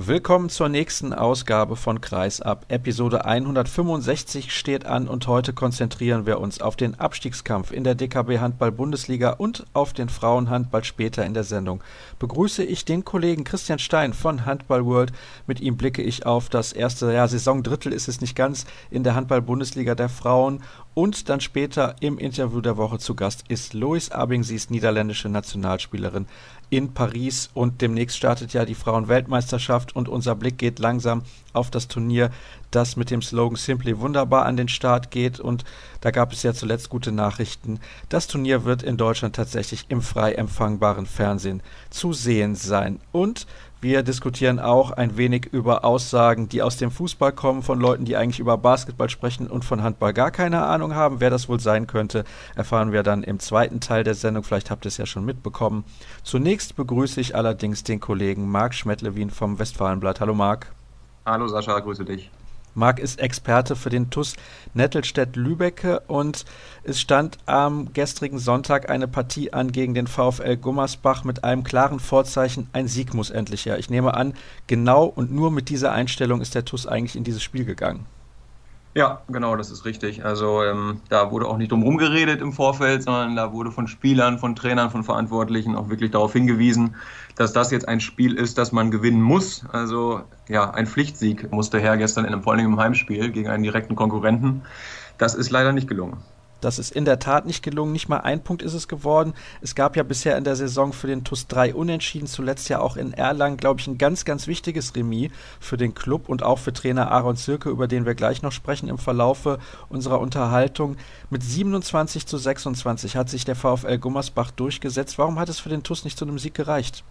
Willkommen zur nächsten Ausgabe von Kreisab. Episode 165 steht an und heute konzentrieren wir uns auf den Abstiegskampf in der DKB Handball Bundesliga und auf den Frauenhandball später in der Sendung. Begrüße ich den Kollegen Christian Stein von Handball World. Mit ihm blicke ich auf das erste ja, Saisondrittel ist es nicht ganz in der Handball Bundesliga der Frauen und dann später im Interview der Woche zu Gast ist Lois Abing, sie ist niederländische Nationalspielerin in Paris und demnächst startet ja die Frauenweltmeisterschaft und unser Blick geht langsam auf das Turnier, das mit dem Slogan Simply Wunderbar an den Start geht und da gab es ja zuletzt gute Nachrichten. Das Turnier wird in Deutschland tatsächlich im frei empfangbaren Fernsehen zu sehen sein und wir diskutieren auch ein wenig über Aussagen, die aus dem Fußball kommen, von Leuten, die eigentlich über Basketball sprechen und von Handball gar keine Ahnung haben. Wer das wohl sein könnte, erfahren wir dann im zweiten Teil der Sendung. Vielleicht habt ihr es ja schon mitbekommen. Zunächst begrüße ich allerdings den Kollegen Marc Schmettlewin vom Westfalenblatt. Hallo Marc. Hallo Sascha, grüße dich. Marc ist Experte für den TUS Nettelstedt-Lübecke und es stand am gestrigen Sonntag eine Partie an gegen den VfL Gummersbach mit einem klaren Vorzeichen, ein Sieg muss endlich her. Ich nehme an, genau und nur mit dieser Einstellung ist der TUS eigentlich in dieses Spiel gegangen. Ja, genau, das ist richtig. Also ähm, da wurde auch nicht drum geredet im Vorfeld, sondern da wurde von Spielern, von Trainern, von Verantwortlichen auch wirklich darauf hingewiesen, dass das jetzt ein Spiel ist, das man gewinnen muss. Also ja, ein Pflichtsieg musste her gestern in einem, vor allem im Heimspiel gegen einen direkten Konkurrenten. Das ist leider nicht gelungen. Das ist in der Tat nicht gelungen. Nicht mal ein Punkt ist es geworden. Es gab ja bisher in der Saison für den TUS drei Unentschieden. Zuletzt ja auch in Erlangen, glaube ich, ein ganz, ganz wichtiges Remis für den Club und auch für Trainer Aaron Zirke, über den wir gleich noch sprechen im Verlaufe unserer Unterhaltung. Mit 27 zu 26 hat sich der VfL Gummersbach durchgesetzt. Warum hat es für den TUS nicht zu einem Sieg gereicht?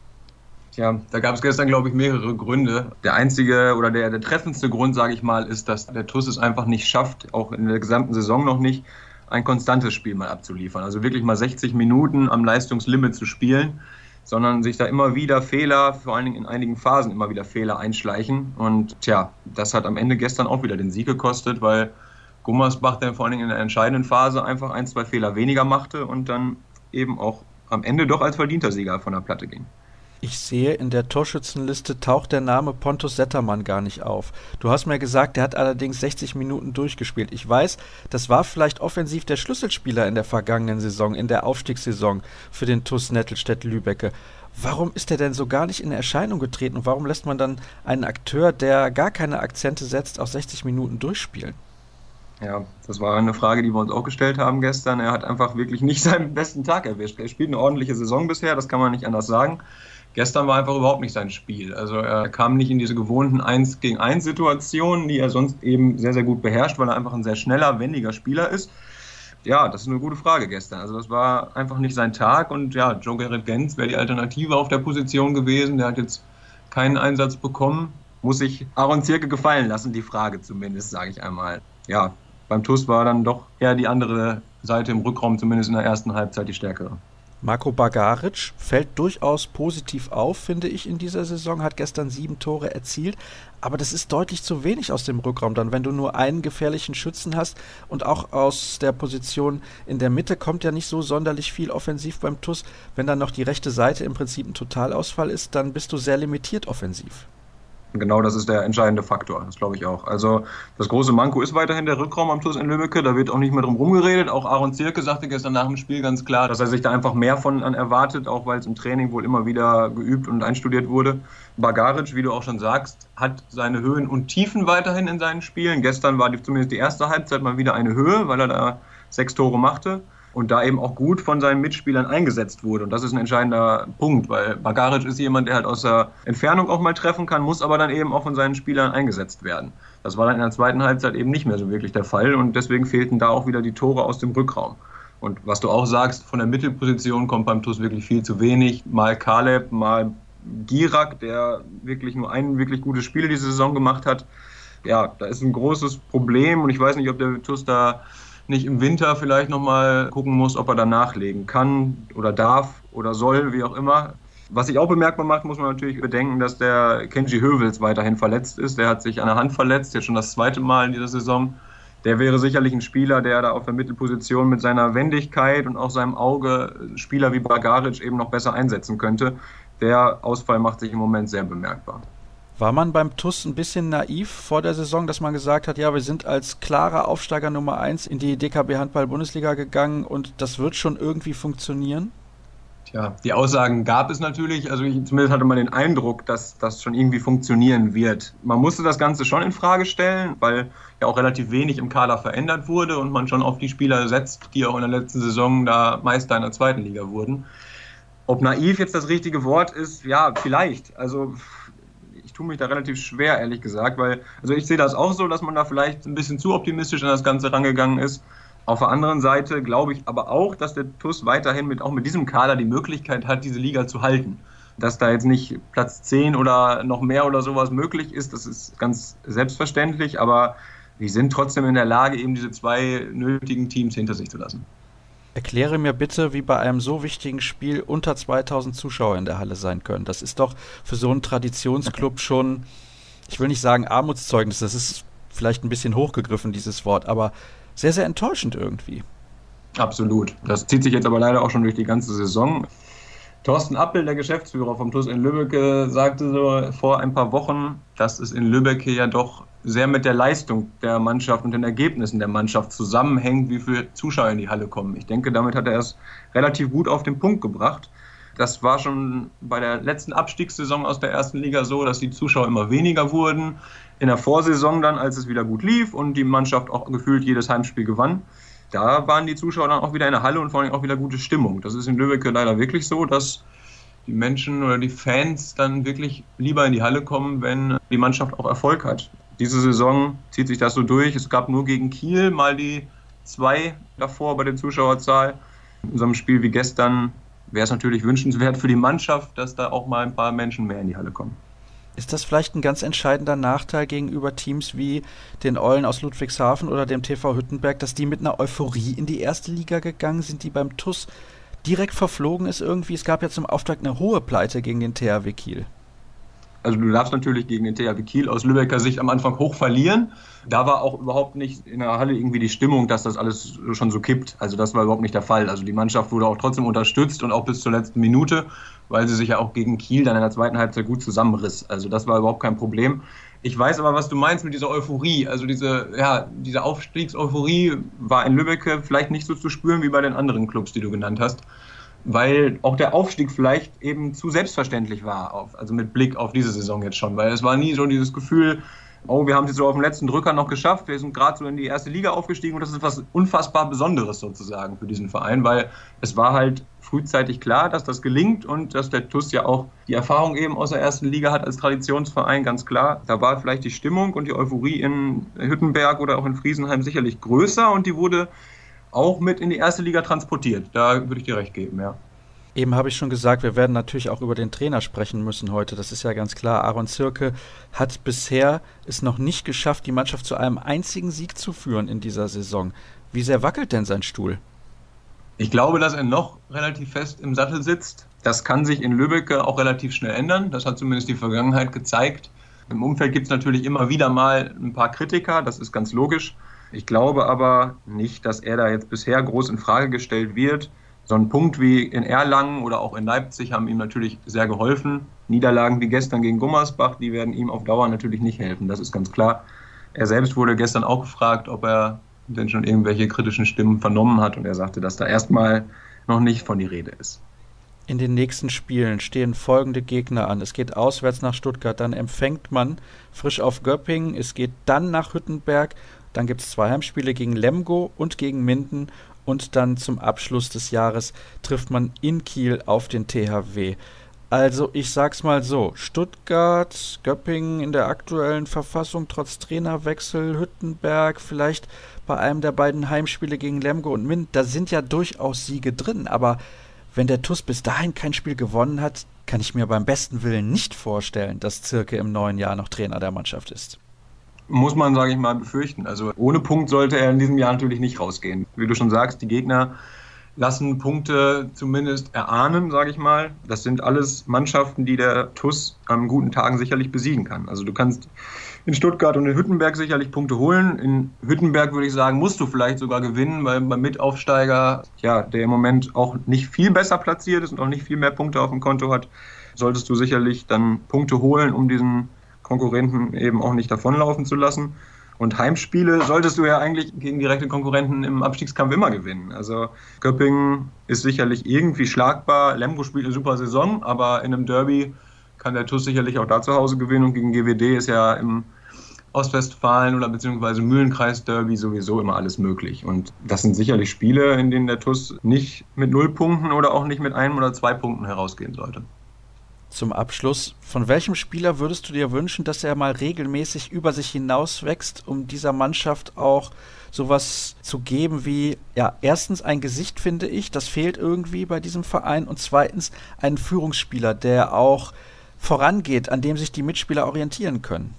Tja, da gab es gestern, glaube ich, mehrere Gründe. Der einzige oder der, der treffendste Grund, sage ich mal, ist, dass der TUS es einfach nicht schafft, auch in der gesamten Saison noch nicht, ein konstantes Spiel mal abzuliefern. Also wirklich mal 60 Minuten am Leistungslimit zu spielen, sondern sich da immer wieder Fehler, vor allen Dingen in einigen Phasen immer wieder Fehler einschleichen. Und tja, das hat am Ende gestern auch wieder den Sieg gekostet, weil Gummersbach dann vor allen Dingen in der entscheidenden Phase einfach ein, zwei Fehler weniger machte und dann eben auch am Ende doch als verdienter Sieger von der Platte ging. Ich sehe, in der Torschützenliste taucht der Name Pontus Settermann gar nicht auf. Du hast mir gesagt, der hat allerdings 60 Minuten durchgespielt. Ich weiß, das war vielleicht offensiv der Schlüsselspieler in der vergangenen Saison, in der Aufstiegssaison für den TuS Nettelstedt-Lübecke. Warum ist er denn so gar nicht in Erscheinung getreten und warum lässt man dann einen Akteur, der gar keine Akzente setzt, auch 60 Minuten durchspielen? Ja, das war eine Frage, die wir uns auch gestellt haben gestern. Er hat einfach wirklich nicht seinen besten Tag erwischt. Er spielt eine ordentliche Saison bisher, das kann man nicht anders sagen. Gestern war einfach überhaupt nicht sein Spiel. Also er kam nicht in diese gewohnten 1 gegen 1 Situationen, die er sonst eben sehr, sehr gut beherrscht, weil er einfach ein sehr schneller, wendiger Spieler ist. Ja, das ist eine gute Frage gestern. Also das war einfach nicht sein Tag und ja, Joe Gerrit Gens wäre die Alternative auf der Position gewesen. Der hat jetzt keinen Einsatz bekommen. Muss sich Aaron Zirke gefallen lassen, die Frage zumindest, sage ich einmal. Ja, beim TUS war dann doch eher die andere Seite im Rückraum, zumindest in der ersten Halbzeit, die stärkere. Marco Bagaric fällt durchaus positiv auf, finde ich, in dieser Saison, hat gestern sieben Tore erzielt, aber das ist deutlich zu wenig aus dem Rückraum dann, wenn du nur einen gefährlichen Schützen hast. Und auch aus der Position in der Mitte kommt ja nicht so sonderlich viel offensiv beim TUS. Wenn dann noch die rechte Seite im Prinzip ein Totalausfall ist, dann bist du sehr limitiert offensiv genau das ist der entscheidende Faktor, das glaube ich auch. Also das große Manko ist weiterhin der Rückraum am Schluss in Lübbecke, da wird auch nicht mehr drum rumgeredet. Auch Aaron Zirke sagte gestern nach dem Spiel ganz klar, dass er sich da einfach mehr von an erwartet, auch weil es im Training wohl immer wieder geübt und einstudiert wurde. Bagaric, wie du auch schon sagst, hat seine Höhen und Tiefen weiterhin in seinen Spielen. Gestern war die, zumindest die erste Halbzeit mal wieder eine Höhe, weil er da sechs Tore machte und da eben auch gut von seinen Mitspielern eingesetzt wurde. Und das ist ein entscheidender Punkt, weil Bagaric ist jemand, der halt aus der Entfernung auch mal treffen kann, muss aber dann eben auch von seinen Spielern eingesetzt werden. Das war dann in der zweiten Halbzeit eben nicht mehr so wirklich der Fall und deswegen fehlten da auch wieder die Tore aus dem Rückraum. Und was du auch sagst, von der Mittelposition kommt beim TuS wirklich viel zu wenig. Mal Kaleb, mal Girak, der wirklich nur ein wirklich gutes Spiel diese Saison gemacht hat. Ja, da ist ein großes Problem und ich weiß nicht, ob der TuS da nicht im Winter vielleicht nochmal gucken muss, ob er da nachlegen kann oder darf oder soll, wie auch immer. Was sich auch bemerkbar macht, muss man natürlich bedenken, dass der Kenji Hövels weiterhin verletzt ist. Der hat sich an der Hand verletzt, jetzt schon das zweite Mal in dieser Saison. Der wäre sicherlich ein Spieler, der da auf der Mittelposition mit seiner Wendigkeit und auch seinem Auge Spieler wie Bagaric eben noch besser einsetzen könnte. Der Ausfall macht sich im Moment sehr bemerkbar. War man beim TUS ein bisschen naiv vor der Saison, dass man gesagt hat, ja, wir sind als klarer Aufsteiger Nummer 1 in die DKB Handball Bundesliga gegangen und das wird schon irgendwie funktionieren? Tja, die Aussagen gab es natürlich. Also ich, zumindest hatte man den Eindruck, dass das schon irgendwie funktionieren wird. Man musste das Ganze schon in Frage stellen, weil ja auch relativ wenig im Kader verändert wurde und man schon auf die Spieler setzt, die auch in der letzten Saison da Meister in der zweiten Liga wurden. Ob naiv jetzt das richtige Wort ist, ja, vielleicht. Also tue mich da relativ schwer, ehrlich gesagt, weil, also ich sehe das auch so, dass man da vielleicht ein bisschen zu optimistisch an das Ganze rangegangen ist. Auf der anderen Seite glaube ich aber auch, dass der TUS weiterhin mit, auch mit diesem Kader die Möglichkeit hat, diese Liga zu halten. Dass da jetzt nicht Platz 10 oder noch mehr oder sowas möglich ist, das ist ganz selbstverständlich, aber die sind trotzdem in der Lage, eben diese zwei nötigen Teams hinter sich zu lassen. Erkläre mir bitte, wie bei einem so wichtigen Spiel unter 2000 Zuschauer in der Halle sein können. Das ist doch für so einen Traditionsclub schon, ich will nicht sagen Armutszeugnis, das ist vielleicht ein bisschen hochgegriffen, dieses Wort, aber sehr, sehr enttäuschend irgendwie. Absolut. Das zieht sich jetzt aber leider auch schon durch die ganze Saison. Thorsten Appel, der Geschäftsführer vom TUS in Lübeck, sagte so vor ein paar Wochen, dass es in Lübeck ja doch sehr mit der Leistung der Mannschaft und den Ergebnissen der Mannschaft zusammenhängt, wie viele Zuschauer in die Halle kommen. Ich denke, damit hat er es relativ gut auf den Punkt gebracht. Das war schon bei der letzten Abstiegssaison aus der ersten Liga so, dass die Zuschauer immer weniger wurden. In der Vorsaison dann, als es wieder gut lief und die Mannschaft auch gefühlt jedes Heimspiel gewann, da waren die Zuschauer dann auch wieder in der Halle und vor allem auch wieder gute Stimmung. Das ist in Lübeck leider wirklich so, dass die Menschen oder die Fans dann wirklich lieber in die Halle kommen, wenn die Mannschaft auch Erfolg hat. Diese Saison zieht sich das so durch. Es gab nur gegen Kiel mal die zwei davor bei der Zuschauerzahl. In so einem Spiel wie gestern wäre es natürlich wünschenswert für die Mannschaft, dass da auch mal ein paar Menschen mehr in die Halle kommen. Ist das vielleicht ein ganz entscheidender Nachteil gegenüber Teams wie den Eulen aus Ludwigshafen oder dem TV Hüttenberg, dass die mit einer Euphorie in die erste Liga gegangen sind, die beim TUS direkt verflogen ist irgendwie? Es gab ja zum Auftakt eine hohe Pleite gegen den THW Kiel. Also du darfst natürlich gegen den THW Kiel aus Lübecker Sicht am Anfang hoch verlieren. Da war auch überhaupt nicht in der Halle irgendwie die Stimmung, dass das alles schon so kippt. Also das war überhaupt nicht der Fall. Also die Mannschaft wurde auch trotzdem unterstützt und auch bis zur letzten Minute, weil sie sich ja auch gegen Kiel dann in der zweiten Halbzeit gut zusammenriss. Also das war überhaupt kein Problem. Ich weiß aber, was du meinst mit dieser Euphorie. Also diese, ja, diese Aufstiegseuphorie war in Lübeck vielleicht nicht so zu spüren wie bei den anderen Clubs, die du genannt hast weil auch der Aufstieg vielleicht eben zu selbstverständlich war, auf, also mit Blick auf diese Saison jetzt schon, weil es war nie so dieses Gefühl, oh, wir haben es jetzt so auf dem letzten Drücker noch geschafft, wir sind gerade so in die erste Liga aufgestiegen und das ist was unfassbar Besonderes sozusagen für diesen Verein, weil es war halt frühzeitig klar, dass das gelingt und dass der TUS ja auch die Erfahrung eben aus der ersten Liga hat als Traditionsverein, ganz klar. Da war vielleicht die Stimmung und die Euphorie in Hüttenberg oder auch in Friesenheim sicherlich größer und die wurde auch mit in die erste Liga transportiert. Da würde ich dir recht geben, ja. Eben habe ich schon gesagt, wir werden natürlich auch über den Trainer sprechen müssen heute. Das ist ja ganz klar. Aaron Zirke hat bisher es noch nicht geschafft, die Mannschaft zu einem einzigen Sieg zu führen in dieser Saison. Wie sehr wackelt denn sein Stuhl? Ich glaube, dass er noch relativ fest im Sattel sitzt. Das kann sich in Lübeck auch relativ schnell ändern. Das hat zumindest die Vergangenheit gezeigt. Im Umfeld gibt es natürlich immer wieder mal ein paar Kritiker, das ist ganz logisch. Ich glaube aber nicht, dass er da jetzt bisher groß in Frage gestellt wird. So ein Punkt wie in Erlangen oder auch in Leipzig haben ihm natürlich sehr geholfen. Niederlagen wie gestern gegen Gummersbach, die werden ihm auf Dauer natürlich nicht helfen. Das ist ganz klar. Er selbst wurde gestern auch gefragt, ob er denn schon irgendwelche kritischen Stimmen vernommen hat und er sagte, dass da erstmal noch nicht von die Rede ist. In den nächsten Spielen stehen folgende Gegner an. Es geht auswärts nach Stuttgart, dann empfängt man frisch auf Göppingen, es geht dann nach Hüttenberg dann gibt es zwei Heimspiele gegen Lemgo und gegen Minden. Und dann zum Abschluss des Jahres trifft man in Kiel auf den THW. Also ich sag's mal so, Stuttgart, Göppingen in der aktuellen Verfassung trotz Trainerwechsel, Hüttenberg, vielleicht bei einem der beiden Heimspiele gegen Lemgo und Minden, da sind ja durchaus Siege drin, aber wenn der TUS bis dahin kein Spiel gewonnen hat, kann ich mir beim besten Willen nicht vorstellen, dass Zirke im neuen Jahr noch Trainer der Mannschaft ist muss man, sage ich mal, befürchten. Also ohne Punkt sollte er in diesem Jahr natürlich nicht rausgehen. Wie du schon sagst, die Gegner lassen Punkte zumindest erahnen, sage ich mal. Das sind alles Mannschaften, die der TUS an guten Tagen sicherlich besiegen kann. Also du kannst in Stuttgart und in Hüttenberg sicherlich Punkte holen. In Hüttenberg würde ich sagen, musst du vielleicht sogar gewinnen, weil beim Mitaufsteiger, ja, der im Moment auch nicht viel besser platziert ist und auch nicht viel mehr Punkte auf dem Konto hat, solltest du sicherlich dann Punkte holen, um diesen Konkurrenten eben auch nicht davonlaufen zu lassen. Und Heimspiele solltest du ja eigentlich gegen direkte Konkurrenten im Abstiegskampf immer gewinnen. Also Köppingen ist sicherlich irgendwie schlagbar. Lemgo spielt eine super Saison, aber in einem Derby kann der TUS sicherlich auch da zu Hause gewinnen. Und gegen GWD ist ja im Ostwestfalen oder beziehungsweise Mühlenkreis-Derby sowieso immer alles möglich. Und das sind sicherlich Spiele, in denen der TUS nicht mit null Punkten oder auch nicht mit einem oder zwei Punkten herausgehen sollte. Zum Abschluss, von welchem Spieler würdest du dir wünschen, dass er mal regelmäßig über sich hinaus wächst, um dieser Mannschaft auch sowas zu geben wie, ja, erstens ein Gesicht, finde ich, das fehlt irgendwie bei diesem Verein und zweitens einen Führungsspieler, der auch vorangeht, an dem sich die Mitspieler orientieren können?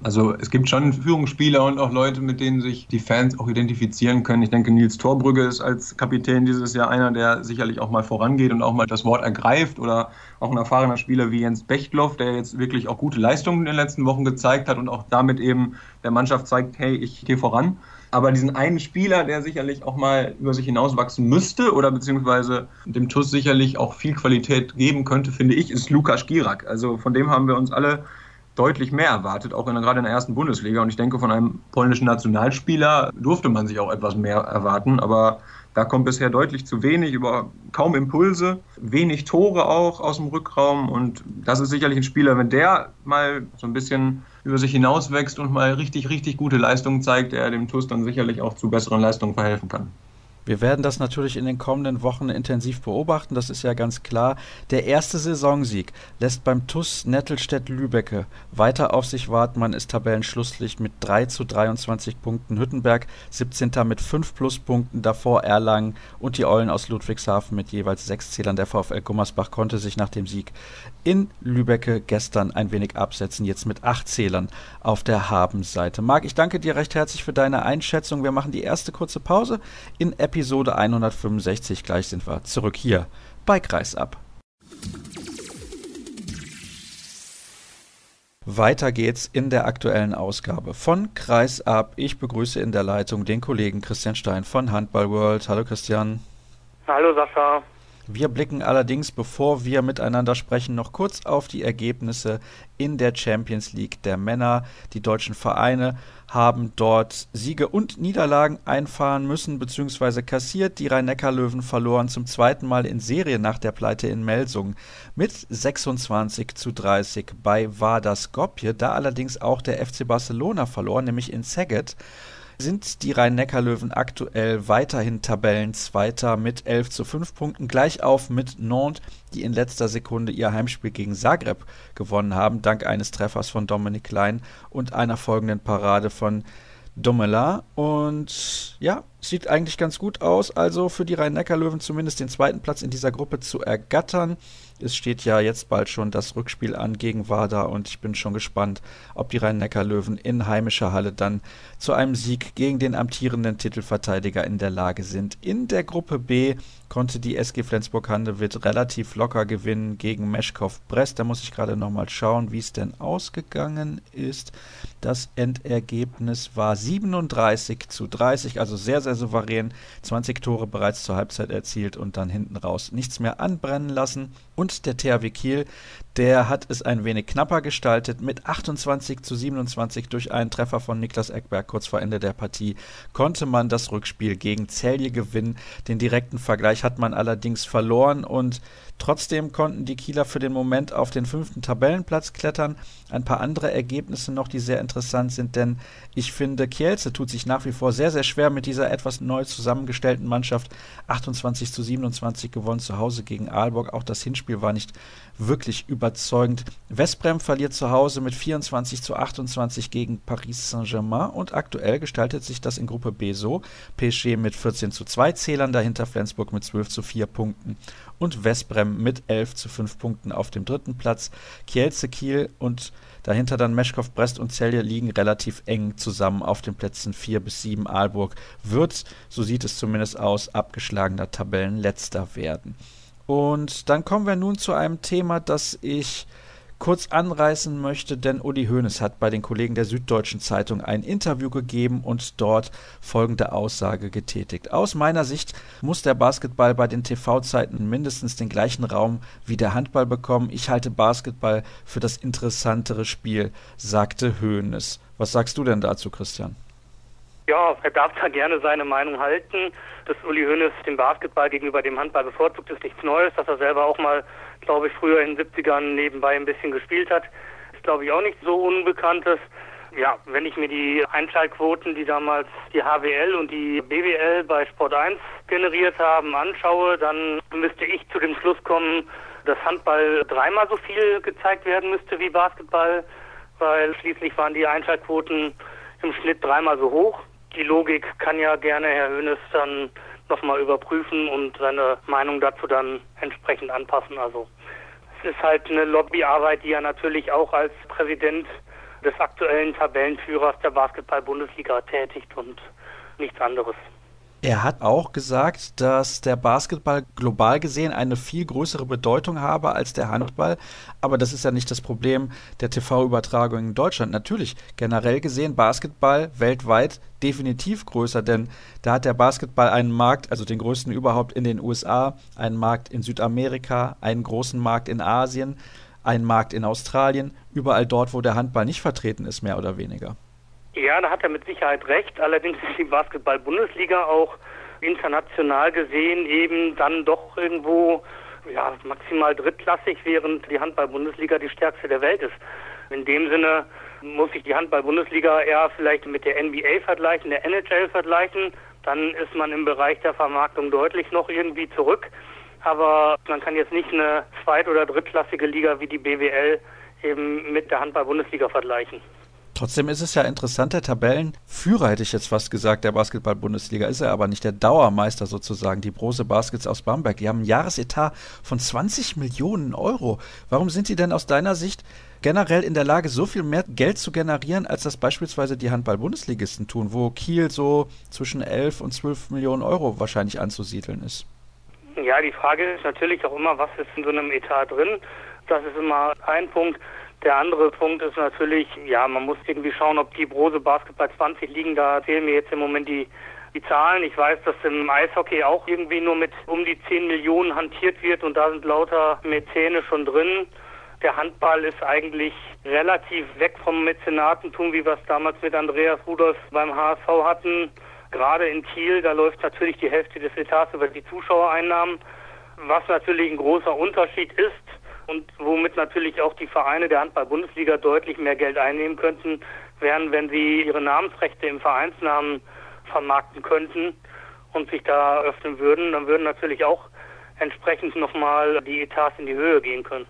Also es gibt schon Führungsspieler und auch Leute, mit denen sich die Fans auch identifizieren können. Ich denke, Nils Torbrügge ist als Kapitän dieses Jahr einer, der sicherlich auch mal vorangeht und auch mal das Wort ergreift. Oder auch ein erfahrener Spieler wie Jens Bechtloff, der jetzt wirklich auch gute Leistungen in den letzten Wochen gezeigt hat und auch damit eben der Mannschaft zeigt, hey, ich gehe voran. Aber diesen einen Spieler, der sicherlich auch mal über sich hinauswachsen müsste oder beziehungsweise dem TUS sicherlich auch viel Qualität geben könnte, finde ich, ist Lukas Girak. Also von dem haben wir uns alle deutlich mehr erwartet, auch in, gerade in der ersten Bundesliga. Und ich denke, von einem polnischen Nationalspieler durfte man sich auch etwas mehr erwarten. Aber da kommt bisher deutlich zu wenig, über kaum Impulse, wenig Tore auch aus dem Rückraum. Und das ist sicherlich ein Spieler, wenn der mal so ein bisschen über sich hinauswächst und mal richtig, richtig gute Leistungen zeigt, der dem TUS dann sicherlich auch zu besseren Leistungen verhelfen kann. Wir werden das natürlich in den kommenden Wochen intensiv beobachten, das ist ja ganz klar. Der erste Saisonsieg lässt beim TUS Nettelstedt-Lübecke weiter auf sich warten. Man ist Tabellenschlusslicht mit 3 zu 23 Punkten. Hüttenberg 17. mit 5 Pluspunkten, davor Erlangen und die Eulen aus Ludwigshafen mit jeweils 6 Zählern. Der VfL Gummersbach konnte sich nach dem Sieg in Lübecke gestern ein wenig absetzen, jetzt mit 8 Zählern auf der Habenseite. Marc, ich danke dir recht herzlich für deine Einschätzung. Wir machen die erste kurze Pause in Episode Episode 165. Gleich sind wir zurück hier bei Kreisab. Weiter geht's in der aktuellen Ausgabe von Kreisab. Ich begrüße in der Leitung den Kollegen Christian Stein von Handball World. Hallo Christian. Hallo Sascha. Wir blicken allerdings, bevor wir miteinander sprechen, noch kurz auf die Ergebnisse in der Champions League der Männer. Die deutschen Vereine haben dort Siege und Niederlagen einfahren müssen bzw. kassiert. Die Rhein-Neckar-Löwen verloren zum zweiten Mal in Serie nach der Pleite in Melsung mit 26 zu 30 bei Vardar Skopje. Da allerdings auch der FC Barcelona verlor, nämlich in Szeged sind die Rhein-Neckar-Löwen aktuell weiterhin Tabellenzweiter mit 11 zu 5 Punkten, gleich auf mit Nantes, die in letzter Sekunde ihr Heimspiel gegen Zagreb gewonnen haben, dank eines Treffers von Dominik Klein und einer folgenden Parade von Domela. Und ja, sieht eigentlich ganz gut aus, also für die Rhein-Neckar-Löwen zumindest den zweiten Platz in dieser Gruppe zu ergattern. Es steht ja jetzt bald schon das Rückspiel an gegen Wada und ich bin schon gespannt, ob die Rhein-Neckar-Löwen in heimischer Halle dann zu einem Sieg gegen den amtierenden Titelverteidiger in der Lage sind. In der Gruppe B konnte die SG Flensburg-Handewitt relativ locker gewinnen gegen Meschkow-Brest. Da muss ich gerade nochmal schauen, wie es denn ausgegangen ist. Das Endergebnis war 37 zu 30, also sehr, sehr souverän. 20 Tore bereits zur Halbzeit erzielt und dann hinten raus nichts mehr anbrennen lassen. Und der THW Kiel, der hat es ein wenig knapper gestaltet. Mit 28 zu 27 durch einen Treffer von Niklas Eckberg kurz vor Ende der Partie konnte man das Rückspiel gegen Celje gewinnen. Den direkten Vergleich hat man allerdings verloren und Trotzdem konnten die Kieler für den Moment auf den fünften Tabellenplatz klettern. Ein paar andere Ergebnisse noch, die sehr interessant sind, denn ich finde, Kielce tut sich nach wie vor sehr, sehr schwer mit dieser etwas neu zusammengestellten Mannschaft. 28 zu 27 gewonnen zu Hause gegen Aalborg. Auch das Hinspiel war nicht wirklich überzeugend. Westbrem verliert zu Hause mit 24 zu 28 gegen Paris Saint-Germain und aktuell gestaltet sich das in Gruppe B so. PSG mit 14 zu 2 Zählern, dahinter Flensburg mit 12 zu 4 Punkten und Westbrem mit 11 zu 5 Punkten auf dem dritten Platz. Kielce Kiel und dahinter dann Meschkow, Brest und Celje liegen relativ eng zusammen auf den Plätzen 4 bis 7. Aalburg wird, so sieht es zumindest aus, abgeschlagener Tabellenletzter werden. Und dann kommen wir nun zu einem Thema, das ich kurz anreißen möchte, denn Uli Hoeneß hat bei den Kollegen der Süddeutschen Zeitung ein Interview gegeben und dort folgende Aussage getätigt. Aus meiner Sicht muss der Basketball bei den TV-Zeiten mindestens den gleichen Raum wie der Handball bekommen. Ich halte Basketball für das interessantere Spiel, sagte Hoeneß. Was sagst du denn dazu, Christian? Ja, er darf da gerne seine Meinung halten. Dass Uli Hoeneß den Basketball gegenüber dem Handball bevorzugt, ist nichts Neues. Dass er selber auch mal, glaube ich, früher in den 70ern nebenbei ein bisschen gespielt hat, ist, glaube ich, auch nicht so Unbekanntes. Ja, wenn ich mir die Einschaltquoten, die damals die HWL und die BWL bei Sport 1 generiert haben, anschaue, dann müsste ich zu dem Schluss kommen, dass Handball dreimal so viel gezeigt werden müsste wie Basketball, weil schließlich waren die Einschaltquoten im Schnitt dreimal so hoch die Logik kann ja gerne Herr Hönes dann nochmal überprüfen und seine Meinung dazu dann entsprechend anpassen. Also es ist halt eine Lobbyarbeit, die er natürlich auch als Präsident des aktuellen Tabellenführers der Basketball-Bundesliga tätigt und nichts anderes. Er hat auch gesagt, dass der Basketball global gesehen eine viel größere Bedeutung habe als der Handball. Aber das ist ja nicht das Problem der TV-Übertragung in Deutschland. Natürlich, generell gesehen, Basketball weltweit definitiv größer, denn da hat der Basketball einen Markt, also den größten überhaupt in den USA, einen Markt in Südamerika, einen großen Markt in Asien, einen Markt in Australien, überall dort, wo der Handball nicht vertreten ist, mehr oder weniger. Ja, da hat er mit Sicherheit recht. Allerdings ist die Basketball-Bundesliga auch international gesehen eben dann doch irgendwo ja, maximal drittklassig, während die Handball-Bundesliga die stärkste der Welt ist. In dem Sinne muss ich die Handball-Bundesliga eher vielleicht mit der NBA vergleichen, der NHL vergleichen. Dann ist man im Bereich der Vermarktung deutlich noch irgendwie zurück. Aber man kann jetzt nicht eine zweit- oder drittklassige Liga wie die BWL eben mit der Handball-Bundesliga vergleichen. Trotzdem ist es ja interessant, der Tabellenführer hätte ich jetzt fast gesagt, der Basketball-Bundesliga ist er aber nicht, der Dauermeister sozusagen, die Brose Baskets aus Bamberg. Die haben einen Jahresetat von 20 Millionen Euro. Warum sind die denn aus deiner Sicht generell in der Lage, so viel mehr Geld zu generieren, als das beispielsweise die Handball-Bundesligisten tun, wo Kiel so zwischen 11 und 12 Millionen Euro wahrscheinlich anzusiedeln ist? Ja, die Frage ist natürlich auch immer, was ist in so einem Etat drin? Das ist immer ein Punkt. Der andere Punkt ist natürlich, ja, man muss irgendwie schauen, ob die Brose Basketball 20 liegen. Da fehlen mir jetzt im Moment die, die Zahlen. Ich weiß, dass im Eishockey auch irgendwie nur mit um die 10 Millionen hantiert wird und da sind lauter Mäzene schon drin. Der Handball ist eigentlich relativ weg vom Mäzenatentum, wie wir es damals mit Andreas Rudolph beim HSV hatten. Gerade in Kiel, da läuft natürlich die Hälfte des Etats über die Zuschauereinnahmen, was natürlich ein großer Unterschied ist und womit natürlich auch die Vereine der Handball-Bundesliga deutlich mehr Geld einnehmen könnten, wären, wenn sie ihre Namensrechte im Vereinsnamen vermarkten könnten und sich da öffnen würden, dann würden natürlich auch entsprechend nochmal die Etats in die Höhe gehen können.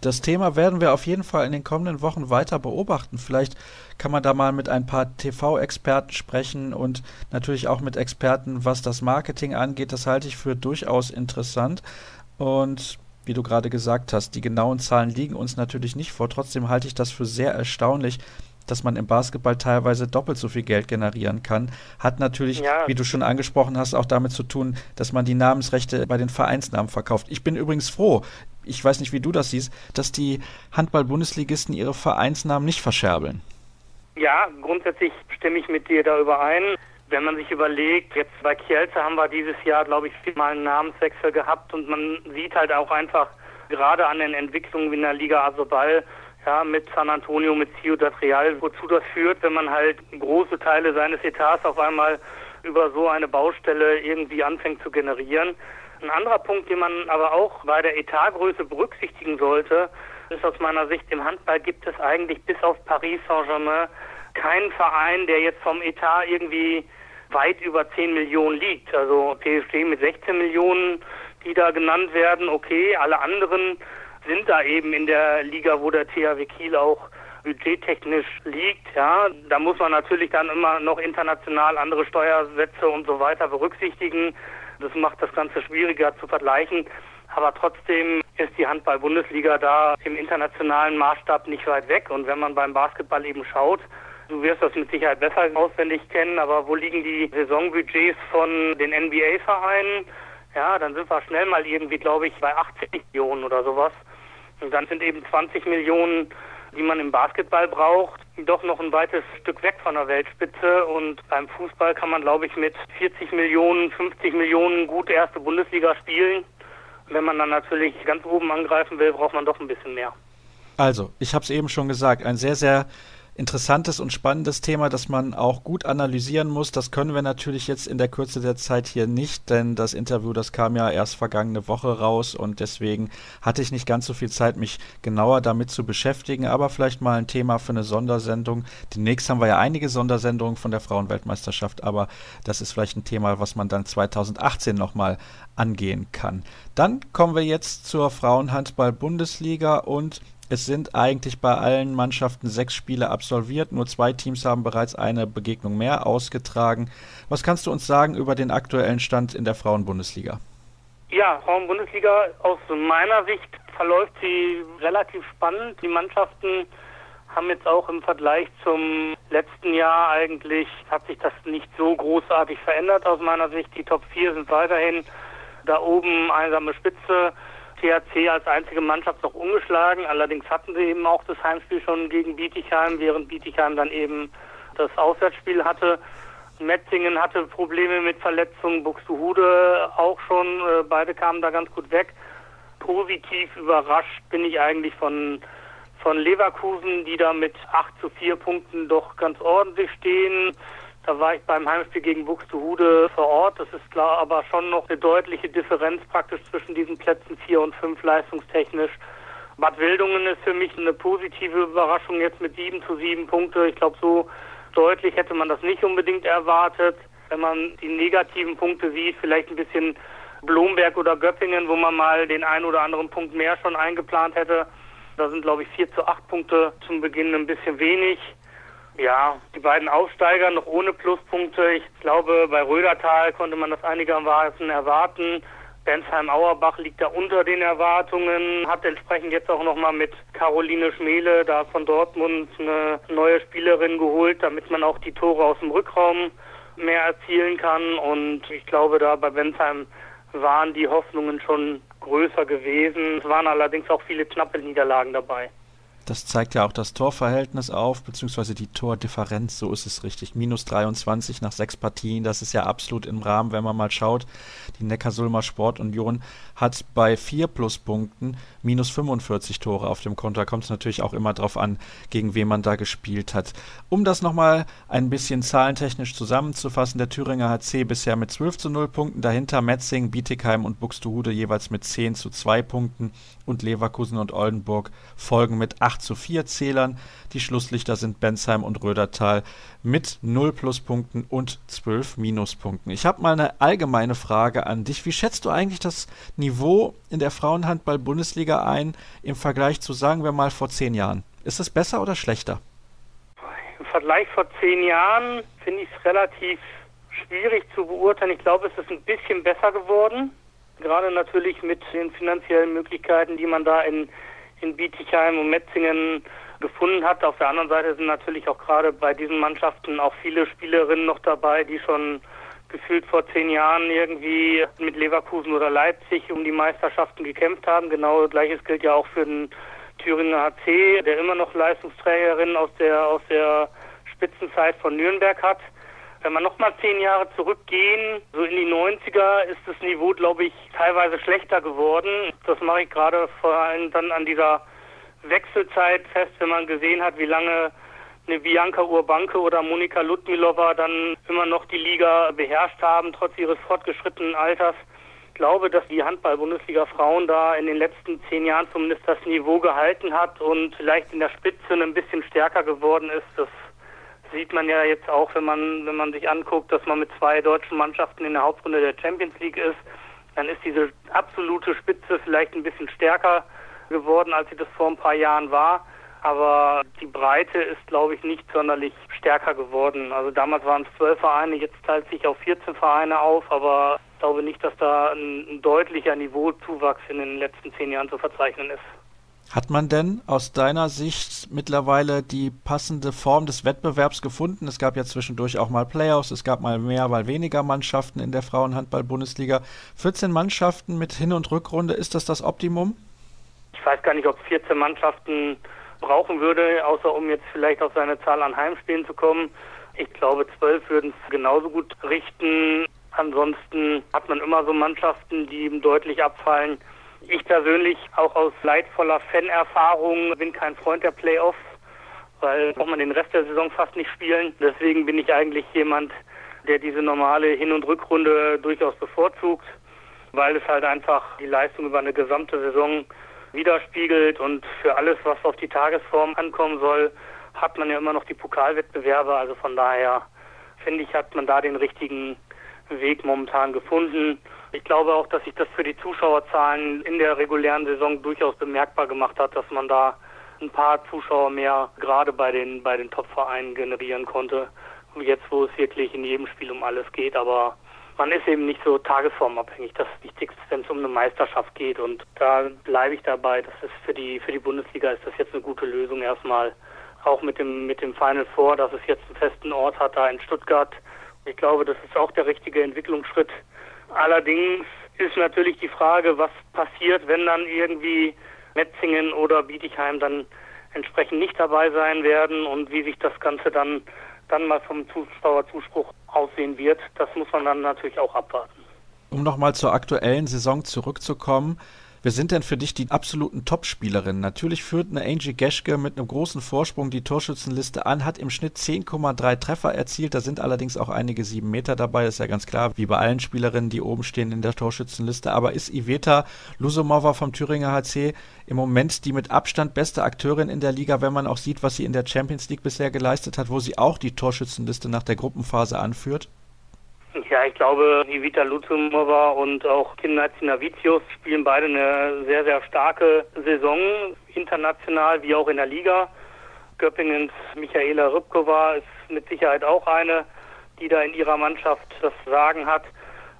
Das Thema werden wir auf jeden Fall in den kommenden Wochen weiter beobachten. Vielleicht kann man da mal mit ein paar TV-Experten sprechen und natürlich auch mit Experten, was das Marketing angeht. Das halte ich für durchaus interessant. Und wie du gerade gesagt hast, die genauen Zahlen liegen uns natürlich nicht vor. Trotzdem halte ich das für sehr erstaunlich, dass man im Basketball teilweise doppelt so viel Geld generieren kann. Hat natürlich, ja. wie du schon angesprochen hast, auch damit zu tun, dass man die Namensrechte bei den Vereinsnamen verkauft. Ich bin übrigens froh, ich weiß nicht, wie du das siehst, dass die Handball-Bundesligisten ihre Vereinsnamen nicht verscherbeln. Ja, grundsätzlich stimme ich mit dir da überein. Wenn man sich überlegt, jetzt bei Kielce haben wir dieses Jahr, glaube ich, viermal einen Namenswechsel gehabt und man sieht halt auch einfach gerade an den Entwicklungen in der Liga Asobal, ja, mit San Antonio, mit Ciudad Real, wozu das führt, wenn man halt große Teile seines Etats auf einmal über so eine Baustelle irgendwie anfängt zu generieren. Ein anderer Punkt, den man aber auch bei der Etatgröße berücksichtigen sollte, ist aus meiner Sicht, im Handball gibt es eigentlich bis auf Paris Saint-Germain keinen Verein, der jetzt vom Etat irgendwie weit über 10 Millionen liegt. Also PSG mit 16 Millionen, die da genannt werden, okay, alle anderen sind da eben in der Liga, wo der THW Kiel auch budgettechnisch liegt. Ja, da muss man natürlich dann immer noch international andere Steuersätze und so weiter berücksichtigen. Das macht das Ganze schwieriger zu vergleichen. Aber trotzdem ist die Handball-Bundesliga da im internationalen Maßstab nicht weit weg. Und wenn man beim Basketball eben schaut, Du wirst das mit Sicherheit besser auswendig kennen, aber wo liegen die Saisonbudgets von den NBA-Vereinen? Ja, dann sind wir schnell mal irgendwie, glaube ich, bei 80 Millionen oder sowas. Und dann sind eben 20 Millionen, die man im Basketball braucht, doch noch ein weites Stück weg von der Weltspitze. Und beim Fußball kann man, glaube ich, mit 40 Millionen, 50 Millionen gut erste Bundesliga spielen. Wenn man dann natürlich ganz oben angreifen will, braucht man doch ein bisschen mehr. Also, ich habe es eben schon gesagt, ein sehr, sehr interessantes und spannendes Thema, das man auch gut analysieren muss. Das können wir natürlich jetzt in der Kürze der Zeit hier nicht, denn das Interview, das kam ja erst vergangene Woche raus und deswegen hatte ich nicht ganz so viel Zeit, mich genauer damit zu beschäftigen. Aber vielleicht mal ein Thema für eine Sondersendung. Demnächst haben wir ja einige Sondersendungen von der Frauenweltmeisterschaft, aber das ist vielleicht ein Thema, was man dann 2018 nochmal angehen kann. Dann kommen wir jetzt zur Frauenhandball-Bundesliga und es sind eigentlich bei allen Mannschaften sechs Spiele absolviert. Nur zwei Teams haben bereits eine Begegnung mehr ausgetragen. Was kannst du uns sagen über den aktuellen Stand in der Frauenbundesliga? Ja, Frauenbundesliga aus meiner Sicht verläuft sie relativ spannend. Die Mannschaften haben jetzt auch im Vergleich zum letzten Jahr eigentlich, hat sich das nicht so großartig verändert aus meiner Sicht. Die Top 4 sind weiterhin da oben einsame Spitze. THC als einzige Mannschaft noch ungeschlagen. Allerdings hatten sie eben auch das Heimspiel schon gegen Bietigheim, während Bietigheim dann eben das Auswärtsspiel hatte. Metzingen hatte Probleme mit Verletzungen, Buxtehude auch schon. Äh, beide kamen da ganz gut weg. Positiv überrascht bin ich eigentlich von, von Leverkusen, die da mit 8 zu 4 Punkten doch ganz ordentlich stehen. Da war ich beim Heimspiel gegen Buxtehude vor Ort. Das ist klar, aber schon noch eine deutliche Differenz praktisch zwischen diesen Plätzen 4 und 5 leistungstechnisch. Bad Wildungen ist für mich eine positive Überraschung jetzt mit 7 zu 7 Punkte. Ich glaube, so deutlich hätte man das nicht unbedingt erwartet. Wenn man die negativen Punkte sieht, vielleicht ein bisschen Blomberg oder Göppingen, wo man mal den einen oder anderen Punkt mehr schon eingeplant hätte. Da sind, glaube ich, 4 zu 8 Punkte zum Beginn ein bisschen wenig. Ja, die beiden Aufsteiger noch ohne Pluspunkte. Ich glaube, bei Rödertal konnte man das einigermaßen erwarten. Bensheim-Auerbach liegt da unter den Erwartungen, hat entsprechend jetzt auch nochmal mit Caroline Schmele da von Dortmund eine neue Spielerin geholt, damit man auch die Tore aus dem Rückraum mehr erzielen kann. Und ich glaube, da bei Bensheim waren die Hoffnungen schon größer gewesen. Es waren allerdings auch viele knappe Niederlagen dabei. Das zeigt ja auch das Torverhältnis auf, beziehungsweise die Tordifferenz, so ist es richtig. Minus 23 nach sechs Partien, das ist ja absolut im Rahmen, wenn man mal schaut. Die Neckarsulmer Sportunion hat bei vier Pluspunkten minus 45 Tore auf dem Konto. Da kommt es natürlich auch immer drauf an, gegen wen man da gespielt hat. Um das nochmal ein bisschen zahlentechnisch zusammenzufassen, der Thüringer HC bisher mit 12 zu 0 Punkten, dahinter Metzing, Bietigheim und Buxtehude jeweils mit 10 zu 2 Punkten und Leverkusen und Oldenburg folgen mit 8 zu 4 Zählern. Die Schlusslichter sind Bensheim und Rödertal mit 0 Pluspunkten und 12 Minuspunkten. Ich habe mal eine allgemeine Frage an dich. Wie schätzt du eigentlich das Niveau in der Frauenhandball-Bundesliga ein im Vergleich zu, sagen wir mal, vor zehn Jahren? Ist es besser oder schlechter? Im Vergleich vor zehn Jahren finde ich es relativ schwierig zu beurteilen. Ich glaube, es ist ein bisschen besser geworden. Gerade natürlich mit den finanziellen Möglichkeiten, die man da in, in Bietigheim und Metzingen gefunden hat. Auf der anderen Seite sind natürlich auch gerade bei diesen Mannschaften auch viele Spielerinnen noch dabei, die schon gefühlt vor zehn Jahren irgendwie mit Leverkusen oder Leipzig um die Meisterschaften gekämpft haben. Genau gleiches gilt ja auch für den Thüringer HC, der immer noch Leistungsträgerin aus der aus der Spitzenzeit von Nürnberg hat. Wenn wir nochmal zehn Jahre zurückgehen, so in die 90er, ist das Niveau, glaube ich, teilweise schlechter geworden. Das mache ich gerade vor allem dann an dieser Wechselzeit fest, wenn man gesehen hat, wie lange eine Bianca Urbanke oder Monika Ludmilova dann immer noch die Liga beherrscht haben, trotz ihres fortgeschrittenen Alters. Ich glaube, dass die Handball-Bundesliga Frauen da in den letzten zehn Jahren zumindest das Niveau gehalten hat und vielleicht in der Spitze ein bisschen stärker geworden ist. Das sieht man ja jetzt auch, wenn man, wenn man sich anguckt, dass man mit zwei deutschen Mannschaften in der Hauptrunde der Champions League ist. Dann ist diese absolute Spitze vielleicht ein bisschen stärker geworden, als sie das vor ein paar Jahren war. Aber die Breite ist, glaube ich, nicht sonderlich stärker geworden. Also damals waren es zwölf Vereine, jetzt teilt sich auf 14 Vereine auf, aber ich glaube nicht, dass da ein, deutlicher Niveauzuwachs in den letzten zehn Jahren zu verzeichnen ist. Hat man denn aus deiner Sicht mittlerweile die passende Form des Wettbewerbs gefunden? Es gab ja zwischendurch auch mal Playoffs, es gab mal mehr, mal weniger Mannschaften in der Frauenhandball-Bundesliga. 14 Mannschaften mit Hin- und Rückrunde, ist das das Optimum? Ich weiß gar nicht, ob es 14 Mannschaften brauchen würde, außer um jetzt vielleicht auf seine Zahl an Heimspielen zu kommen. Ich glaube, zwölf würden es genauso gut richten. Ansonsten hat man immer so Mannschaften, die ihm deutlich abfallen. Ich persönlich, auch aus leidvoller Fanerfahrung, bin kein Freund der Playoffs, weil braucht man den Rest der Saison fast nicht spielen. Deswegen bin ich eigentlich jemand, der diese normale Hin- und Rückrunde durchaus bevorzugt, weil es halt einfach die Leistung über eine gesamte Saison widerspiegelt und für alles, was auf die Tagesform ankommen soll, hat man ja immer noch die Pokalwettbewerbe. Also von daher finde ich, hat man da den richtigen Weg momentan gefunden. Ich glaube auch, dass sich das für die Zuschauerzahlen in der regulären Saison durchaus bemerkbar gemacht hat, dass man da ein paar Zuschauer mehr gerade bei den bei den Top-Vereinen generieren konnte. Jetzt, wo es wirklich in jedem Spiel um alles geht, aber man ist eben nicht so tagesformabhängig. Das Wichtigste, wenn es um eine Meisterschaft geht. Und da bleibe ich dabei. Das ist für die für die Bundesliga ist das jetzt eine gute Lösung erstmal. Auch mit dem mit dem Final Four, dass es jetzt einen festen Ort hat da in Stuttgart. Ich glaube, das ist auch der richtige Entwicklungsschritt. Allerdings ist natürlich die Frage, was passiert, wenn dann irgendwie Metzingen oder Bietigheim dann entsprechend nicht dabei sein werden und wie sich das Ganze dann dann mal vom Zuschauerzuspruch aussehen wird, das muss man dann natürlich auch abwarten. Um nochmal zur aktuellen Saison zurückzukommen, Wer sind denn für dich die absoluten Topspielerinnen? Natürlich führt eine Angie Geschke mit einem großen Vorsprung die Torschützenliste an, hat im Schnitt 10,3 Treffer erzielt. Da sind allerdings auch einige sieben Meter dabei, ist ja ganz klar, wie bei allen Spielerinnen, die oben stehen in der Torschützenliste. Aber ist Iveta Lusomova vom Thüringer HC im Moment die mit Abstand beste Akteurin in der Liga, wenn man auch sieht, was sie in der Champions League bisher geleistet hat, wo sie auch die Torschützenliste nach der Gruppenphase anführt? Ja, ich glaube, Ivita Luzumova und auch Kim Navicius spielen beide eine sehr, sehr starke Saison, international wie auch in der Liga. Göppingens Michaela Rybkova ist mit Sicherheit auch eine, die da in ihrer Mannschaft das Sagen hat.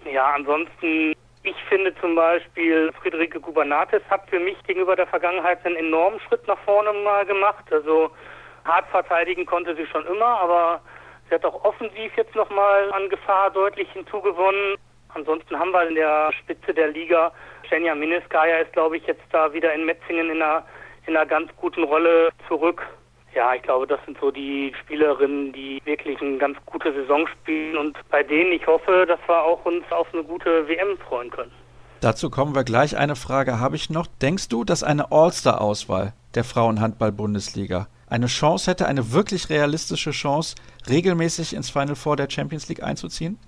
Ja, ansonsten, ich finde zum Beispiel, Friederike Gubernatis hat für mich gegenüber der Vergangenheit einen enormen Schritt nach vorne mal gemacht. Also hart verteidigen konnte sie schon immer, aber Sie hat auch offensiv jetzt nochmal an Gefahr deutlich hinzugewonnen. Ansonsten haben wir in der Spitze der Liga Shenja Miniskaya ist, glaube ich, jetzt da wieder in Metzingen in einer, in einer ganz guten Rolle zurück. Ja, ich glaube, das sind so die Spielerinnen, die wirklich eine ganz gute Saison spielen und bei denen ich hoffe, dass wir auch uns auf eine gute WM freuen können. Dazu kommen wir gleich. Eine Frage habe ich noch. Denkst du, dass eine All-Star-Auswahl der Frauenhandball-Bundesliga eine Chance hätte, eine wirklich realistische Chance, regelmäßig ins Final Four der Champions League einzuziehen?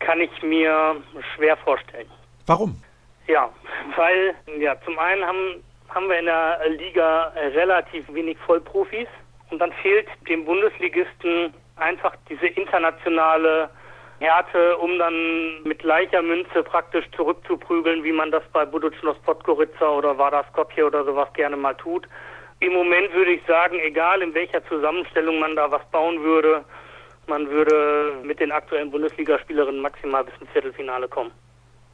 Kann ich mir schwer vorstellen. Warum? Ja, weil ja zum einen haben, haben wir in der Liga relativ wenig Vollprofis und dann fehlt dem Bundesligisten einfach diese internationale Härte, um dann mit gleicher Münze praktisch zurückzuprügeln, wie man das bei Buducnos Podgorica oder Vardar Skopje oder sowas gerne mal tut. Im Moment würde ich sagen, egal in welcher Zusammenstellung man da was bauen würde, man würde mit den aktuellen Bundesligaspielerinnen maximal bis ins Viertelfinale kommen.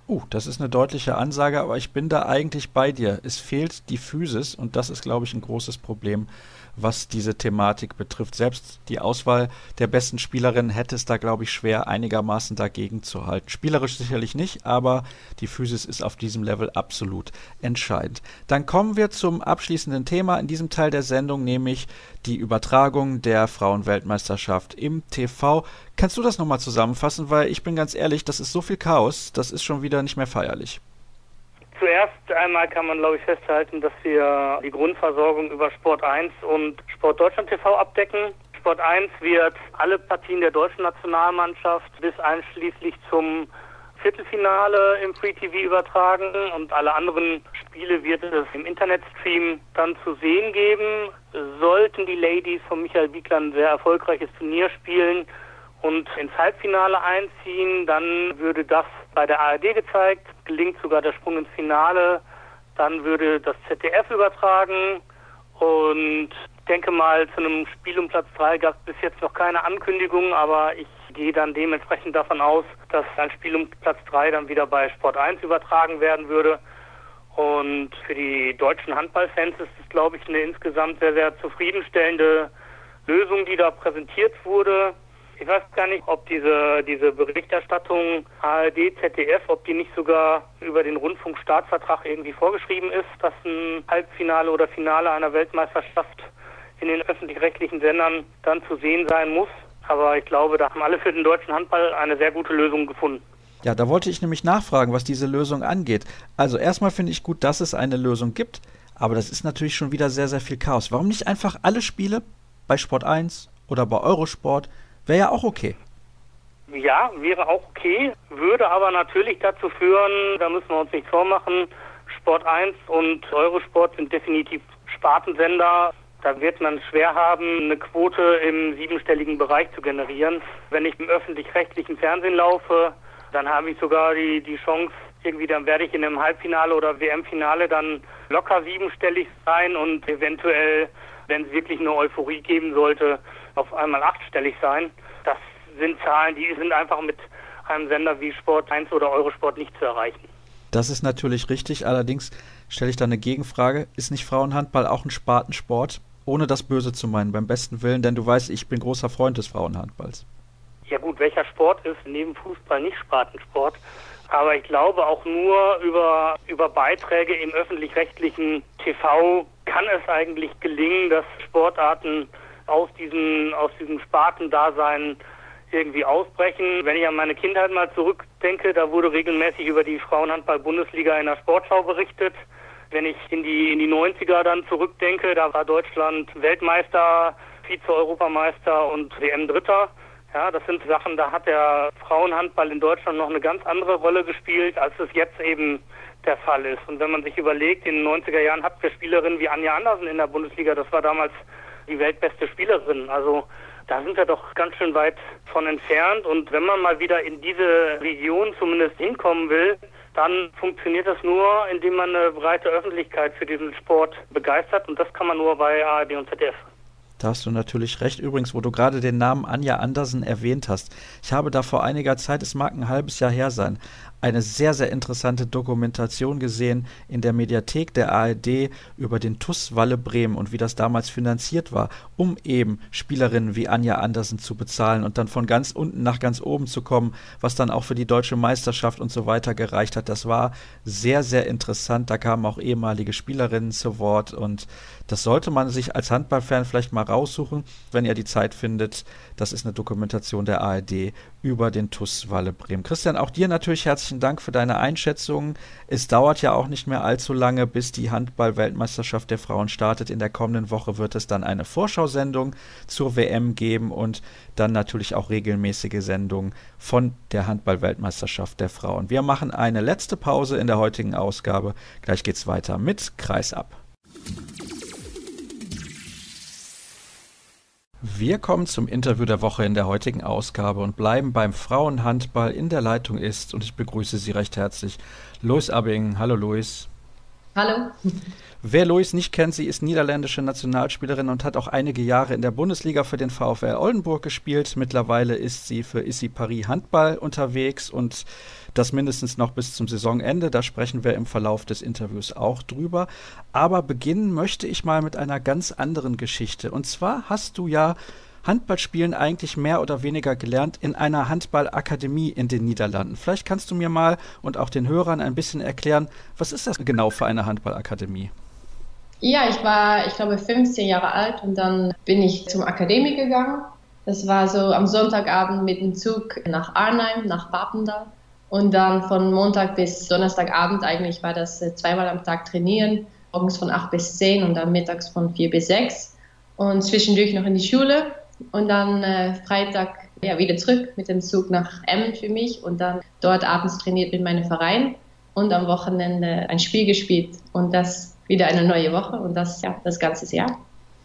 Uh, das ist eine deutliche Ansage, aber ich bin da eigentlich bei dir. Es fehlt die Physis und das ist, glaube ich, ein großes Problem was diese Thematik betrifft. Selbst die Auswahl der besten Spielerinnen hätte es da, glaube ich, schwer einigermaßen dagegen zu halten. Spielerisch sicherlich nicht, aber die Physis ist auf diesem Level absolut entscheidend. Dann kommen wir zum abschließenden Thema in diesem Teil der Sendung, nämlich die Übertragung der Frauenweltmeisterschaft im TV. Kannst du das nochmal zusammenfassen? Weil ich bin ganz ehrlich, das ist so viel Chaos, das ist schon wieder nicht mehr feierlich. Zuerst einmal kann man, glaube ich, festhalten, dass wir die Grundversorgung über Sport 1 und Sport Deutschland TV abdecken. Sport 1 wird alle Partien der deutschen Nationalmannschaft bis einschließlich zum Viertelfinale im Free TV übertragen und alle anderen Spiele wird es im Internetstream dann zu sehen geben. Sollten die Ladies von Michael Wiegler ein sehr erfolgreiches Turnier spielen und ins Halbfinale einziehen, dann würde das bei der ARD gezeigt, gelingt sogar der Sprung ins Finale, dann würde das ZDF übertragen und denke mal, zu einem Spiel um Platz 3 gab es bis jetzt noch keine Ankündigung, aber ich gehe dann dementsprechend davon aus, dass ein Spiel um Platz 3 dann wieder bei Sport 1 übertragen werden würde. Und für die deutschen Handballfans ist es, glaube ich, eine insgesamt sehr, sehr zufriedenstellende Lösung, die da präsentiert wurde. Ich weiß gar nicht, ob diese, diese Berichterstattung ARD, ZDF, ob die nicht sogar über den Rundfunkstaatsvertrag irgendwie vorgeschrieben ist, dass ein Halbfinale oder Finale einer Weltmeisterschaft in den öffentlich-rechtlichen Sendern dann zu sehen sein muss. Aber ich glaube, da haben alle für den deutschen Handball eine sehr gute Lösung gefunden. Ja, da wollte ich nämlich nachfragen, was diese Lösung angeht. Also erstmal finde ich gut, dass es eine Lösung gibt, aber das ist natürlich schon wieder sehr, sehr viel Chaos. Warum nicht einfach alle Spiele bei Sport 1 oder bei Eurosport? Wäre ja auch okay. Ja, wäre auch okay, würde aber natürlich dazu führen, da müssen wir uns nichts vormachen, Sport 1 und Eurosport sind definitiv Spartensender. Da wird man schwer haben, eine Quote im siebenstelligen Bereich zu generieren. Wenn ich im öffentlich-rechtlichen Fernsehen laufe, dann habe ich sogar die, die Chance, irgendwie dann werde ich in einem Halbfinale oder WM-Finale dann locker siebenstellig sein und eventuell, wenn es wirklich eine Euphorie geben sollte, auf einmal achtstellig sein. Das sind Zahlen, die sind einfach mit einem Sender wie Sport 1 oder Eurosport nicht zu erreichen. Das ist natürlich richtig, allerdings stelle ich da eine Gegenfrage. Ist nicht Frauenhandball auch ein Spartensport? Ohne das Böse zu meinen, beim besten Willen, denn du weißt, ich bin großer Freund des Frauenhandballs. Ja gut, welcher Sport ist neben Fußball nicht Spartensport? Aber ich glaube auch nur über, über Beiträge im öffentlich-rechtlichen TV kann es eigentlich gelingen, dass Sportarten aus diesem, aus diesem Spartendasein irgendwie ausbrechen. Wenn ich an meine Kindheit mal zurückdenke, da wurde regelmäßig über die Frauenhandball-Bundesliga in der Sportschau berichtet. Wenn ich in die, in die 90er dann zurückdenke, da war Deutschland Weltmeister, Vize-Europameister und WM-Dritter. Ja, das sind Sachen, da hat der Frauenhandball in Deutschland noch eine ganz andere Rolle gespielt, als es jetzt eben der Fall ist. Und wenn man sich überlegt, in den 90er Jahren hatten wir Spielerinnen wie Anja Andersen in der Bundesliga, das war damals die weltbeste Spielerin. Also da sind wir doch ganz schön weit von entfernt. Und wenn man mal wieder in diese Region zumindest hinkommen will, dann funktioniert das nur, indem man eine breite Öffentlichkeit für diesen Sport begeistert. Und das kann man nur bei ARD und ZDF. Da hast du natürlich recht. Übrigens, wo du gerade den Namen Anja Andersen erwähnt hast. Ich habe da vor einiger Zeit, es mag ein halbes Jahr her sein, eine sehr, sehr interessante Dokumentation gesehen in der Mediathek der ARD über den TUS Walle Bremen und wie das damals finanziert war, um eben Spielerinnen wie Anja Andersen zu bezahlen und dann von ganz unten nach ganz oben zu kommen, was dann auch für die deutsche Meisterschaft und so weiter gereicht hat. Das war sehr, sehr interessant. Da kamen auch ehemalige Spielerinnen zu Wort und das sollte man sich als Handballfan vielleicht mal raussuchen, wenn ihr die Zeit findet. Das ist eine Dokumentation der ARD über den TUS Walle Bremen. Christian, auch dir natürlich herzlichen Dank für deine Einschätzung. Es dauert ja auch nicht mehr allzu lange, bis die Handball-Weltmeisterschaft der Frauen startet. In der kommenden Woche wird es dann eine Vorschausendung zur WM geben und dann natürlich auch regelmäßige Sendungen von der Handball-Weltmeisterschaft der Frauen. Wir machen eine letzte Pause in der heutigen Ausgabe. Gleich geht's weiter mit Kreisab. Wir kommen zum Interview der Woche in der heutigen Ausgabe und bleiben beim Frauenhandball. In der Leitung ist, und ich begrüße Sie recht herzlich, Lois Abbing. Hallo Lois. Hallo. Wer Lois nicht kennt, sie ist niederländische Nationalspielerin und hat auch einige Jahre in der Bundesliga für den VfL Oldenburg gespielt. Mittlerweile ist sie für Issy Paris Handball unterwegs und das mindestens noch bis zum Saisonende. Da sprechen wir im Verlauf des Interviews auch drüber. Aber beginnen möchte ich mal mit einer ganz anderen Geschichte. Und zwar hast du ja Handballspielen eigentlich mehr oder weniger gelernt in einer Handballakademie in den Niederlanden. Vielleicht kannst du mir mal und auch den Hörern ein bisschen erklären, was ist das genau für eine Handballakademie? Ja, ich war, ich glaube, 15 Jahre alt und dann bin ich zum Akademie gegangen. Das war so am Sonntagabend mit dem Zug nach Arnhem, nach Papendal. Und dann von Montag bis Donnerstagabend eigentlich war das äh, zweimal am Tag trainieren, morgens von 8 bis 10 und dann mittags von 4 bis 6 und zwischendurch noch in die Schule und dann äh, Freitag ja, wieder zurück mit dem Zug nach Emmen für mich und dann dort abends trainiert mit meinem Verein und am Wochenende ein Spiel gespielt und das wieder eine neue Woche und das ja das ganze Jahr.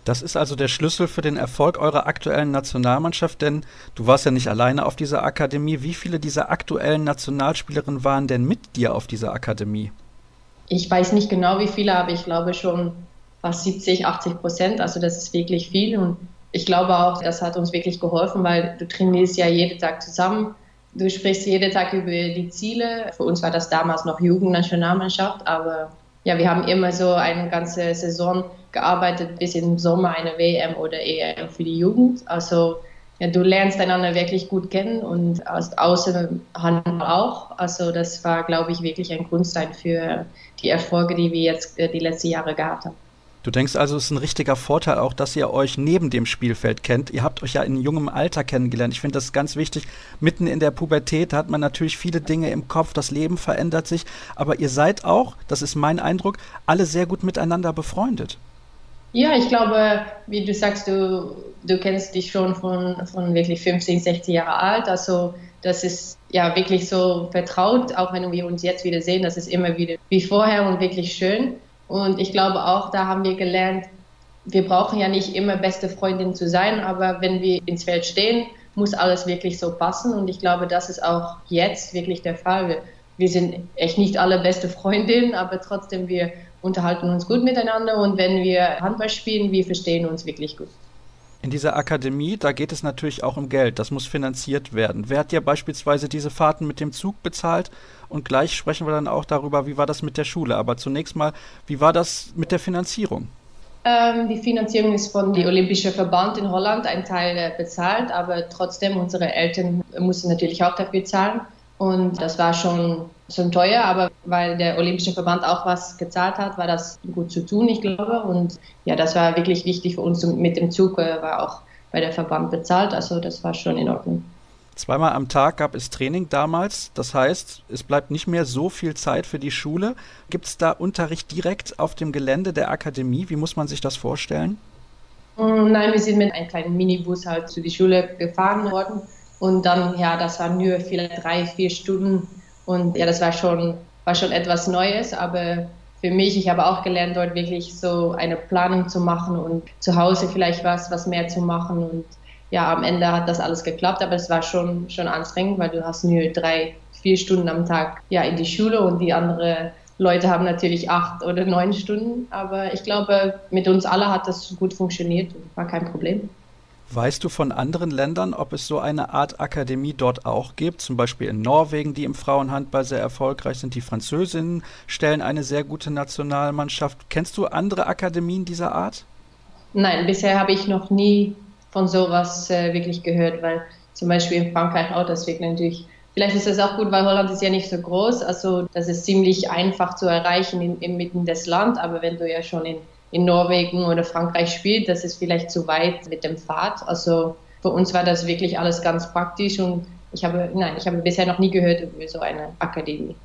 Das ist also der Schlüssel für den Erfolg eurer aktuellen Nationalmannschaft, denn du warst ja nicht alleine auf dieser Akademie. Wie viele dieser aktuellen Nationalspielerinnen waren denn mit dir auf dieser Akademie? Ich weiß nicht genau, wie viele, aber ich glaube schon fast 70, 80 Prozent. Also das ist wirklich viel und ich glaube auch, das hat uns wirklich geholfen, weil du trainierst ja jeden Tag zusammen. Du sprichst jeden Tag über die Ziele. Für uns war das damals noch Jugendnationalmannschaft, aber ja, wir haben immer so eine ganze Saison gearbeitet bis im Sommer eine WM oder EM für die Jugend. Also ja, du lernst einander wirklich gut kennen und aus Außenhandel auch. Also das war, glaube ich, wirklich ein Grundstein für die Erfolge, die wir jetzt äh, die letzten Jahre gehabt haben. Du denkst also, es ist ein richtiger Vorteil auch, dass ihr euch neben dem Spielfeld kennt. Ihr habt euch ja in jungem Alter kennengelernt. Ich finde das ganz wichtig. Mitten in der Pubertät hat man natürlich viele Dinge im Kopf, das Leben verändert sich. Aber ihr seid auch, das ist mein Eindruck, alle sehr gut miteinander befreundet. Ja, ich glaube, wie du sagst, du, du kennst dich schon von, von wirklich 15, 16 Jahre alt. Also das ist ja wirklich so vertraut, auch wenn wir uns jetzt wieder sehen, das ist immer wieder wie vorher und wirklich schön. Und ich glaube auch, da haben wir gelernt, wir brauchen ja nicht immer beste Freundin zu sein, aber wenn wir ins Feld stehen, muss alles wirklich so passen. Und ich glaube, das ist auch jetzt wirklich der Fall. Wir, wir sind echt nicht alle beste Freundinnen, aber trotzdem, wir unterhalten uns gut miteinander. Und wenn wir Handball spielen, wir verstehen uns wirklich gut. In dieser Akademie, da geht es natürlich auch um Geld. Das muss finanziert werden. Wer hat dir beispielsweise diese Fahrten mit dem Zug bezahlt? Und gleich sprechen wir dann auch darüber, wie war das mit der Schule. Aber zunächst mal, wie war das mit der Finanzierung? Ähm, die Finanzierung ist von dem Olympischen Verband in Holland ein Teil bezahlt, aber trotzdem unsere Eltern mussten natürlich auch dafür zahlen. Und das war schon, schon teuer, aber weil der Olympische Verband auch was gezahlt hat, war das gut zu tun, ich glaube. Und ja, das war wirklich wichtig für uns. Mit dem Zug äh, war auch bei der Verband bezahlt, also das war schon in Ordnung. Zweimal am Tag gab es Training damals. Das heißt, es bleibt nicht mehr so viel Zeit für die Schule. Gibt es da Unterricht direkt auf dem Gelände der Akademie? Wie muss man sich das vorstellen? Mm, nein, wir sind mit einem kleinen Minibus halt zu die Schule gefahren worden. Und dann, ja, das waren nur vielleicht drei, vier Stunden. Und ja, das war schon, war schon etwas Neues. Aber für mich, ich habe auch gelernt, dort wirklich so eine Planung zu machen und zu Hause vielleicht was, was mehr zu machen. Und ja, am Ende hat das alles geklappt, aber es war schon, schon anstrengend, weil du hast nur drei, vier Stunden am Tag ja, in die Schule und die anderen Leute haben natürlich acht oder neun Stunden. Aber ich glaube, mit uns alle hat das gut funktioniert und war kein Problem. Weißt du von anderen Ländern, ob es so eine Art Akademie dort auch gibt? Zum Beispiel in Norwegen, die im Frauenhandball sehr erfolgreich sind. Die Französinnen stellen eine sehr gute Nationalmannschaft. Kennst du andere Akademien dieser Art? Nein, bisher habe ich noch nie von sowas äh, wirklich gehört, weil zum Beispiel in Frankreich auch, wird natürlich, vielleicht ist das auch gut, weil Holland ist ja nicht so groß, also das ist ziemlich einfach zu erreichen in, inmitten des Land, aber wenn du ja schon in, in Norwegen oder Frankreich spielst, das ist vielleicht zu weit mit dem Fahrt, also für uns war das wirklich alles ganz praktisch und ich habe, nein, ich habe bisher noch nie gehört über so eine Akademie.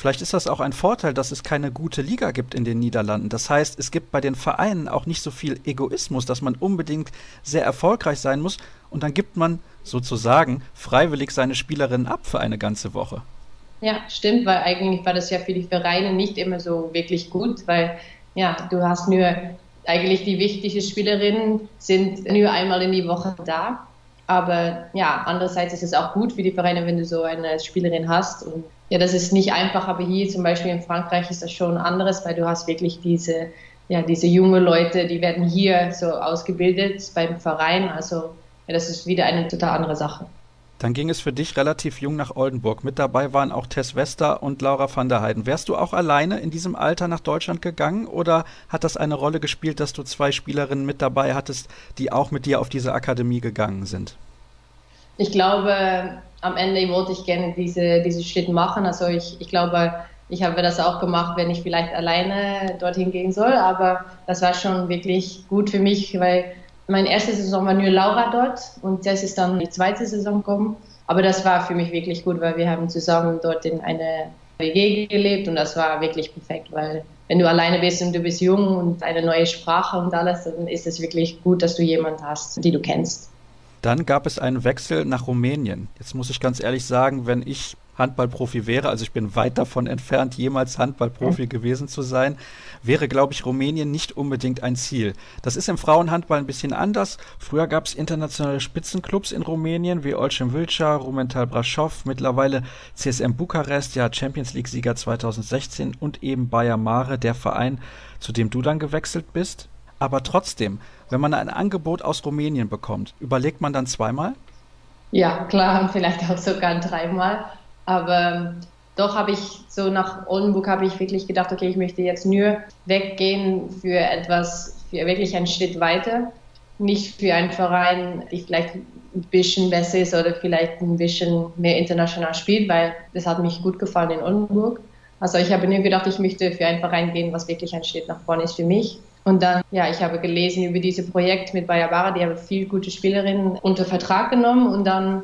Vielleicht ist das auch ein Vorteil, dass es keine gute Liga gibt in den Niederlanden. Das heißt, es gibt bei den Vereinen auch nicht so viel Egoismus, dass man unbedingt sehr erfolgreich sein muss und dann gibt man sozusagen freiwillig seine Spielerinnen ab für eine ganze Woche. Ja, stimmt, weil eigentlich war das ja für die Vereine nicht immer so wirklich gut, weil ja, du hast nur eigentlich die wichtigsten Spielerinnen sind nur einmal in die Woche da. Aber ja, andererseits ist es auch gut für die Vereine, wenn du so eine Spielerin hast und ja, das ist nicht einfach, aber hier zum Beispiel in Frankreich ist das schon anderes, weil du hast wirklich diese, ja, diese junge Leute, die werden hier so ausgebildet beim Verein. Also ja, das ist wieder eine total andere Sache. Dann ging es für dich relativ jung nach Oldenburg. Mit dabei waren auch Tess Wester und Laura van der Heiden. Wärst du auch alleine in diesem Alter nach Deutschland gegangen oder hat das eine Rolle gespielt, dass du zwei Spielerinnen mit dabei hattest, die auch mit dir auf diese Akademie gegangen sind? Ich glaube, am Ende wollte ich gerne diese, diese Schritt machen. Also ich, ich glaube, ich habe das auch gemacht, wenn ich vielleicht alleine dorthin gehen soll. Aber das war schon wirklich gut für mich, weil meine erste Saison war nur Laura dort und das ist dann die zweite Saison gekommen. Aber das war für mich wirklich gut, weil wir haben zusammen dort in einer WG gelebt und das war wirklich perfekt, weil wenn du alleine bist und du bist jung und eine neue Sprache und alles, dann ist es wirklich gut, dass du jemanden hast, die du kennst. Dann gab es einen Wechsel nach Rumänien. Jetzt muss ich ganz ehrlich sagen, wenn ich Handballprofi wäre, also ich bin weit davon entfernt, jemals Handballprofi mhm. gewesen zu sein, wäre, glaube ich, Rumänien nicht unbedingt ein Ziel. Das ist im Frauenhandball ein bisschen anders. Früher gab es internationale Spitzenclubs in Rumänien wie Olcem Vilca, Rumental Brasov, mittlerweile CSM Bukarest, ja Champions League-Sieger 2016 und eben Bayer Mare, der Verein, zu dem du dann gewechselt bist. Aber trotzdem, wenn man ein Angebot aus Rumänien bekommt, überlegt man dann zweimal? Ja, klar, vielleicht auch sogar dreimal. Aber ähm, doch habe ich so nach Oldenburg habe ich wirklich gedacht, okay, ich möchte jetzt nur weggehen für etwas, für wirklich einen Schritt weiter. Nicht für einen Verein, die vielleicht ein bisschen besser ist oder vielleicht ein bisschen mehr international spielt, weil das hat mich gut gefallen in Oldenburg. Also ich habe nur gedacht, ich möchte für einen Verein gehen, was wirklich ein Schritt nach vorne ist für mich. Und dann, ja, ich habe gelesen über dieses Projekt mit Bayabara, die haben viele gute Spielerinnen unter Vertrag genommen und dann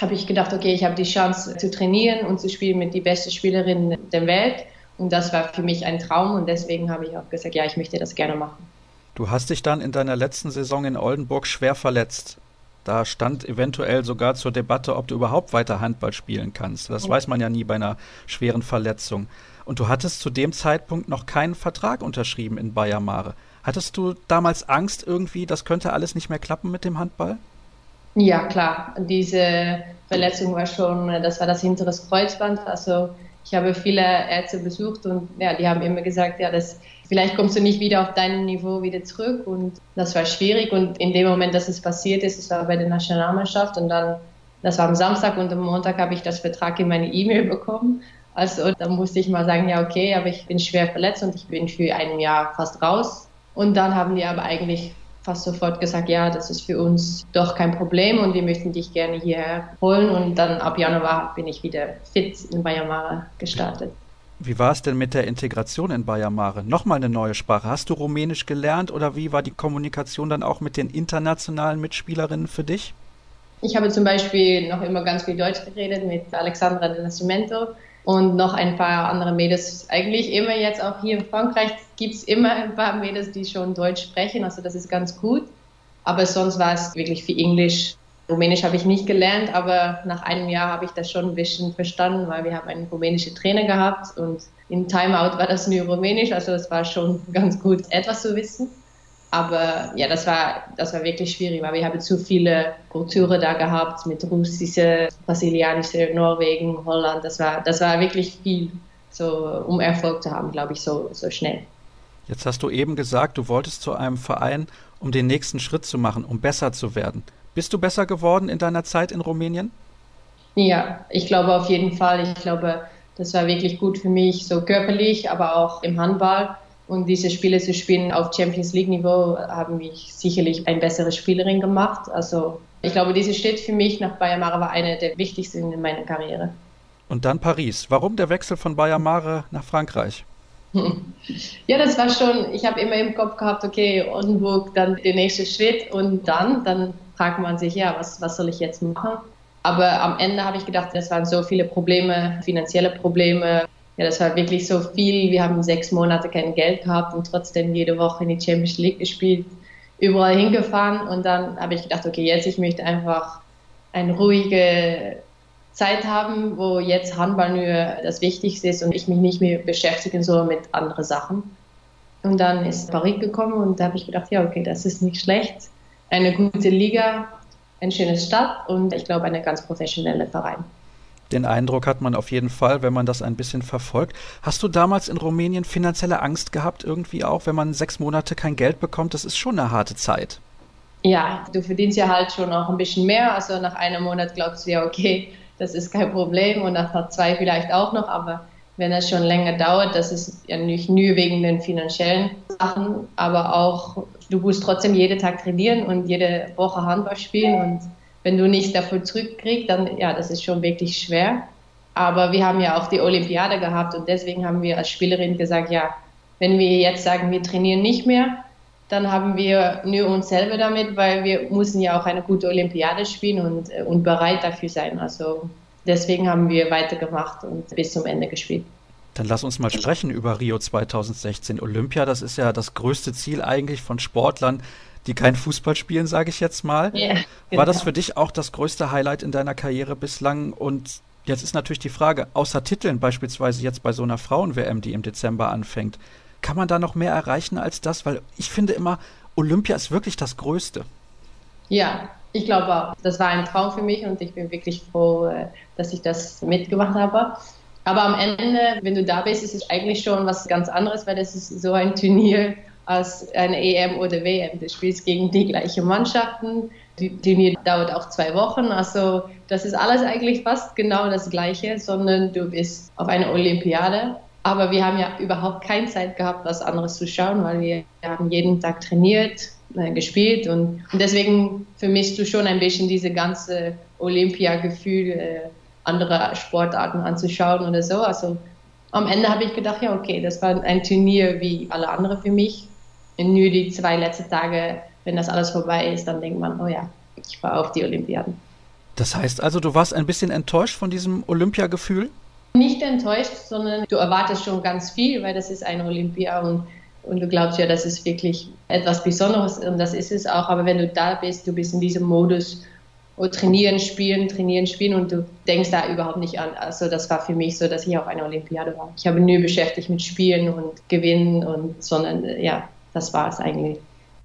habe ich gedacht, okay, ich habe die Chance zu trainieren und zu spielen mit die besten Spielerinnen der Welt. Und das war für mich ein Traum und deswegen habe ich auch gesagt, ja, ich möchte das gerne machen. Du hast dich dann in deiner letzten Saison in Oldenburg schwer verletzt. Da stand eventuell sogar zur Debatte, ob du überhaupt weiter Handball spielen kannst. Das weiß man ja nie bei einer schweren Verletzung. Und du hattest zu dem Zeitpunkt noch keinen Vertrag unterschrieben in Bayer Mare. Hattest du damals Angst irgendwie, das könnte alles nicht mehr klappen mit dem Handball? Ja, klar. Diese Verletzung war schon, das war das hintere Kreuzband. Also ich habe viele Ärzte besucht und ja, die haben immer gesagt, ja, das, vielleicht kommst du nicht wieder auf dein Niveau wieder zurück und das war schwierig und in dem Moment, dass es passiert ist, es war bei der Nationalmannschaft und dann, das war am Samstag und am Montag habe ich das Vertrag in meine E-Mail bekommen. Also da musste ich mal sagen, ja okay, aber ich bin schwer verletzt und ich bin für ein Jahr fast raus. Und dann haben die aber eigentlich fast sofort gesagt, ja, das ist für uns doch kein Problem und wir möchten dich gerne hierher holen. Und dann ab Januar bin ich wieder fit in Bayamare gestartet. Wie war es denn mit der Integration in Bayamare? Nochmal eine neue Sprache. Hast du Rumänisch gelernt oder wie war die Kommunikation dann auch mit den internationalen Mitspielerinnen für dich? Ich habe zum Beispiel noch immer ganz viel Deutsch geredet mit Alexandra de Nascimento und noch ein paar andere Mädels. Eigentlich immer jetzt auch hier in Frankreich gibt es immer ein paar Mädels, die schon Deutsch sprechen, also das ist ganz gut. Aber sonst war es wirklich viel Englisch. Rumänisch habe ich nicht gelernt, aber nach einem Jahr habe ich das schon ein bisschen verstanden, weil wir haben einen rumänischen Trainer gehabt und im Timeout war das nur Rumänisch, also es war schon ganz gut, etwas zu wissen. Aber ja, das war, das war wirklich schwierig, weil wir haben zu viele Kulturen da gehabt mit russische, brasilianische, Norwegen, Holland. Das war, das war wirklich viel, so, um Erfolg zu haben, glaube ich, so, so schnell. Jetzt hast du eben gesagt, du wolltest zu einem Verein, um den nächsten Schritt zu machen, um besser zu werden. Bist du besser geworden in deiner Zeit in Rumänien? Ja, ich glaube auf jeden Fall. Ich glaube, das war wirklich gut für mich, so körperlich, aber auch im Handball und diese Spiele zu spielen auf Champions League Niveau haben mich sicherlich eine bessere Spielerin gemacht. Also ich glaube, diese Stadt für mich nach Bayern Mare war eine der wichtigsten in meiner Karriere. Und dann Paris. Warum der Wechsel von Bayern Mare nach Frankreich? Ja, das war schon, ich habe immer im Kopf gehabt, okay, Oldenburg, dann der nächste Schritt und dann, dann fragt man sich, ja, was, was soll ich jetzt machen? Aber am Ende habe ich gedacht, es waren so viele Probleme, finanzielle Probleme, ja, das war wirklich so viel. Wir haben sechs Monate kein Geld gehabt und trotzdem jede Woche in die Champions League gespielt, überall hingefahren. Und dann habe ich gedacht, okay, jetzt ich möchte einfach eine ruhige Zeit haben, wo jetzt Handball nur das Wichtigste ist und ich mich nicht mehr beschäftigen soll mit anderen Sachen. Und dann ist Paris gekommen und da habe ich gedacht, ja, okay, das ist nicht schlecht. Eine gute Liga, eine schöne Stadt und ich glaube, eine ganz professionelle Verein. Den Eindruck hat man auf jeden Fall, wenn man das ein bisschen verfolgt. Hast du damals in Rumänien finanzielle Angst gehabt, irgendwie auch, wenn man sechs Monate kein Geld bekommt? Das ist schon eine harte Zeit. Ja, du verdienst ja halt schon auch ein bisschen mehr. Also nach einem Monat glaubst du ja, okay, das ist kein Problem und nach zwei vielleicht auch noch. Aber wenn das schon länger dauert, das ist ja nicht nur wegen den finanziellen Sachen, aber auch, du musst trotzdem jeden Tag trainieren und jede Woche Handball spielen und wenn du nichts dafür zurückkriegst, dann ja, das ist schon wirklich schwer. Aber wir haben ja auch die Olympiade gehabt und deswegen haben wir als Spielerin gesagt, ja, wenn wir jetzt sagen, wir trainieren nicht mehr, dann haben wir nur uns selber damit, weil wir müssen ja auch eine gute Olympiade spielen und, äh, und bereit dafür sein. Also deswegen haben wir weitergemacht und bis zum Ende gespielt. Dann lass uns mal sprechen über Rio 2016. Olympia, das ist ja das größte Ziel eigentlich von Sportlern, die kein Fußball spielen, sage ich jetzt mal. Yeah, genau. War das für dich auch das größte Highlight in deiner Karriere bislang? Und jetzt ist natürlich die Frage, außer Titeln, beispielsweise jetzt bei so einer Frauen-WM, die im Dezember anfängt, kann man da noch mehr erreichen als das? Weil ich finde immer, Olympia ist wirklich das Größte. Ja, ich glaube auch. Das war ein Traum für mich und ich bin wirklich froh, äh, dass ich das mitgemacht habe. Aber am Ende, wenn du da bist, ist es eigentlich schon was ganz anderes, weil das ist so ein Turnier, als eine EM oder WM. Du spielst gegen die gleichen Mannschaften. Die Turnier dauert auch zwei Wochen. Also das ist alles eigentlich fast genau das Gleiche, sondern du bist auf einer Olympiade Aber wir haben ja überhaupt keine Zeit gehabt, was anderes zu schauen, weil wir haben jeden Tag trainiert, äh, gespielt und, und, deswegen vermisst du schon ein bisschen diese ganze Olympia-Gefühl, äh, andere Sportarten anzuschauen oder so. Also am Ende habe ich gedacht, ja okay, das war ein Turnier wie alle anderen für mich. Und nur die zwei letzten Tage, wenn das alles vorbei ist, dann denkt man, oh ja, ich war auf die Olympiaden. Das heißt also, du warst ein bisschen enttäuscht von diesem Olympiagefühl? Nicht enttäuscht, sondern du erwartest schon ganz viel, weil das ist ein Olympia und, und du glaubst ja, das ist wirklich etwas Besonderes und das ist es auch. Aber wenn du da bist, du bist in diesem Modus, oh, trainieren, spielen, trainieren, spielen und du denkst da überhaupt nicht an. Also das war für mich so, dass ich auf einer Olympiade war. Ich habe nur beschäftigt mit Spielen und Gewinnen und sondern ja, das war es eigentlich.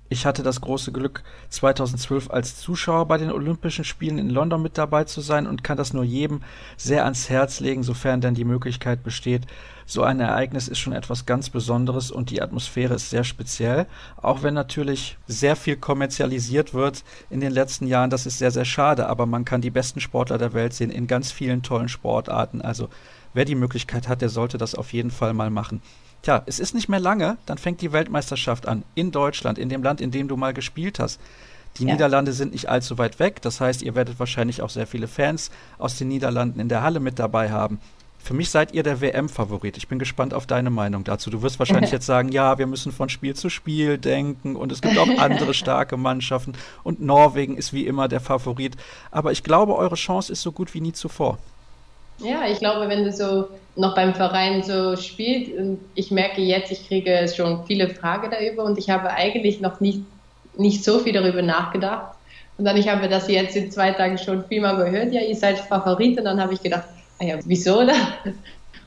Ich hatte das große Glück, 2012 als Zuschauer bei den Olympischen Spielen in London mit dabei zu sein und kann das nur jedem sehr ans Herz legen, sofern denn die Möglichkeit besteht. So ein Ereignis ist schon etwas ganz Besonderes und die Atmosphäre ist sehr speziell, auch wenn natürlich sehr viel kommerzialisiert wird in den letzten Jahren. Das ist sehr, sehr schade, aber man kann die besten Sportler der Welt sehen in ganz vielen tollen Sportarten. Also wer die Möglichkeit hat, der sollte das auf jeden Fall mal machen. Tja, es ist nicht mehr lange, dann fängt die Weltmeisterschaft an. In Deutschland, in dem Land, in dem du mal gespielt hast. Die ja. Niederlande sind nicht allzu weit weg. Das heißt, ihr werdet wahrscheinlich auch sehr viele Fans aus den Niederlanden in der Halle mit dabei haben. Für mich seid ihr der WM-Favorit. Ich bin gespannt auf deine Meinung dazu. Du wirst wahrscheinlich jetzt sagen, ja, wir müssen von Spiel zu Spiel denken und es gibt auch andere starke Mannschaften und Norwegen ist wie immer der Favorit. Aber ich glaube, eure Chance ist so gut wie nie zuvor. Ja, ich glaube, wenn du so noch beim Verein so spielst, ich merke jetzt, ich kriege schon viele Fragen darüber und ich habe eigentlich noch nicht, nicht so viel darüber nachgedacht. Und dann ich habe das jetzt in zwei Tagen schon vielmal gehört, ja, ihr seid Favorit und dann habe ich gedacht, ah ja, wieso da?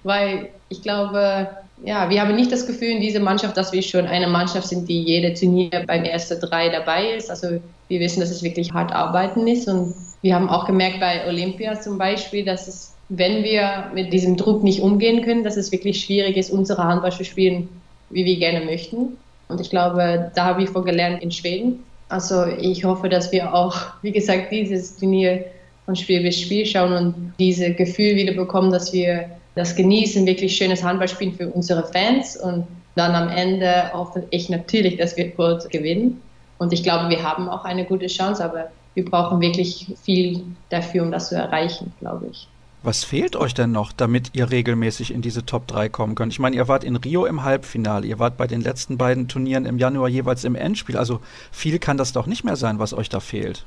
Weil ich glaube, ja, wir haben nicht das Gefühl in dieser Mannschaft, dass wir schon eine Mannschaft sind, die jede Turnier beim ersten drei dabei ist. Also wir wissen, dass es wirklich hart arbeiten ist und wir haben auch gemerkt bei Olympia zum Beispiel, dass es wenn wir mit diesem Druck nicht umgehen können, dass es wirklich schwierig ist, unsere Handball zu spielen, wie wir gerne möchten. Und ich glaube, da habe ich vor gelernt in Schweden. Also ich hoffe, dass wir auch, wie gesagt, dieses Turnier von Spiel bis Spiel schauen und diese Gefühl wieder bekommen, dass wir das genießen, wirklich schönes Handballspielen für unsere Fans und dann am Ende hoffe ich natürlich, dass wir kurz gewinnen. Und ich glaube, wir haben auch eine gute Chance, aber wir brauchen wirklich viel dafür, um das zu erreichen, glaube ich. Was fehlt euch denn noch, damit ihr regelmäßig in diese Top 3 kommen könnt? Ich meine, ihr wart in Rio im Halbfinale, ihr wart bei den letzten beiden Turnieren im Januar jeweils im Endspiel. Also viel kann das doch nicht mehr sein, was euch da fehlt.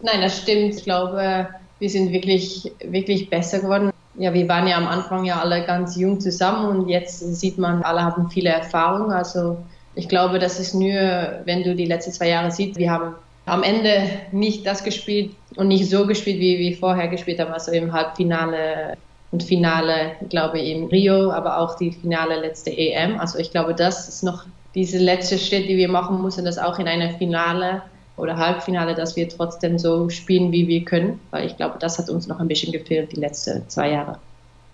Nein, das stimmt. Ich glaube, wir sind wirklich, wirklich besser geworden. Ja, wir waren ja am Anfang ja alle ganz jung zusammen und jetzt sieht man, alle haben viele Erfahrung. Also ich glaube, das ist nur, wenn du die letzten zwei Jahre siehst, wir haben am Ende nicht das gespielt und nicht so gespielt, wie wir vorher gespielt haben, also im Halbfinale und Finale, glaube ich, in Rio, aber auch die Finale letzte EM. Also ich glaube, das ist noch diese letzte Schritt, die wir machen müssen, dass auch in einer Finale oder Halbfinale, dass wir trotzdem so spielen, wie wir können, weil ich glaube, das hat uns noch ein bisschen gefehlt die letzten zwei Jahre.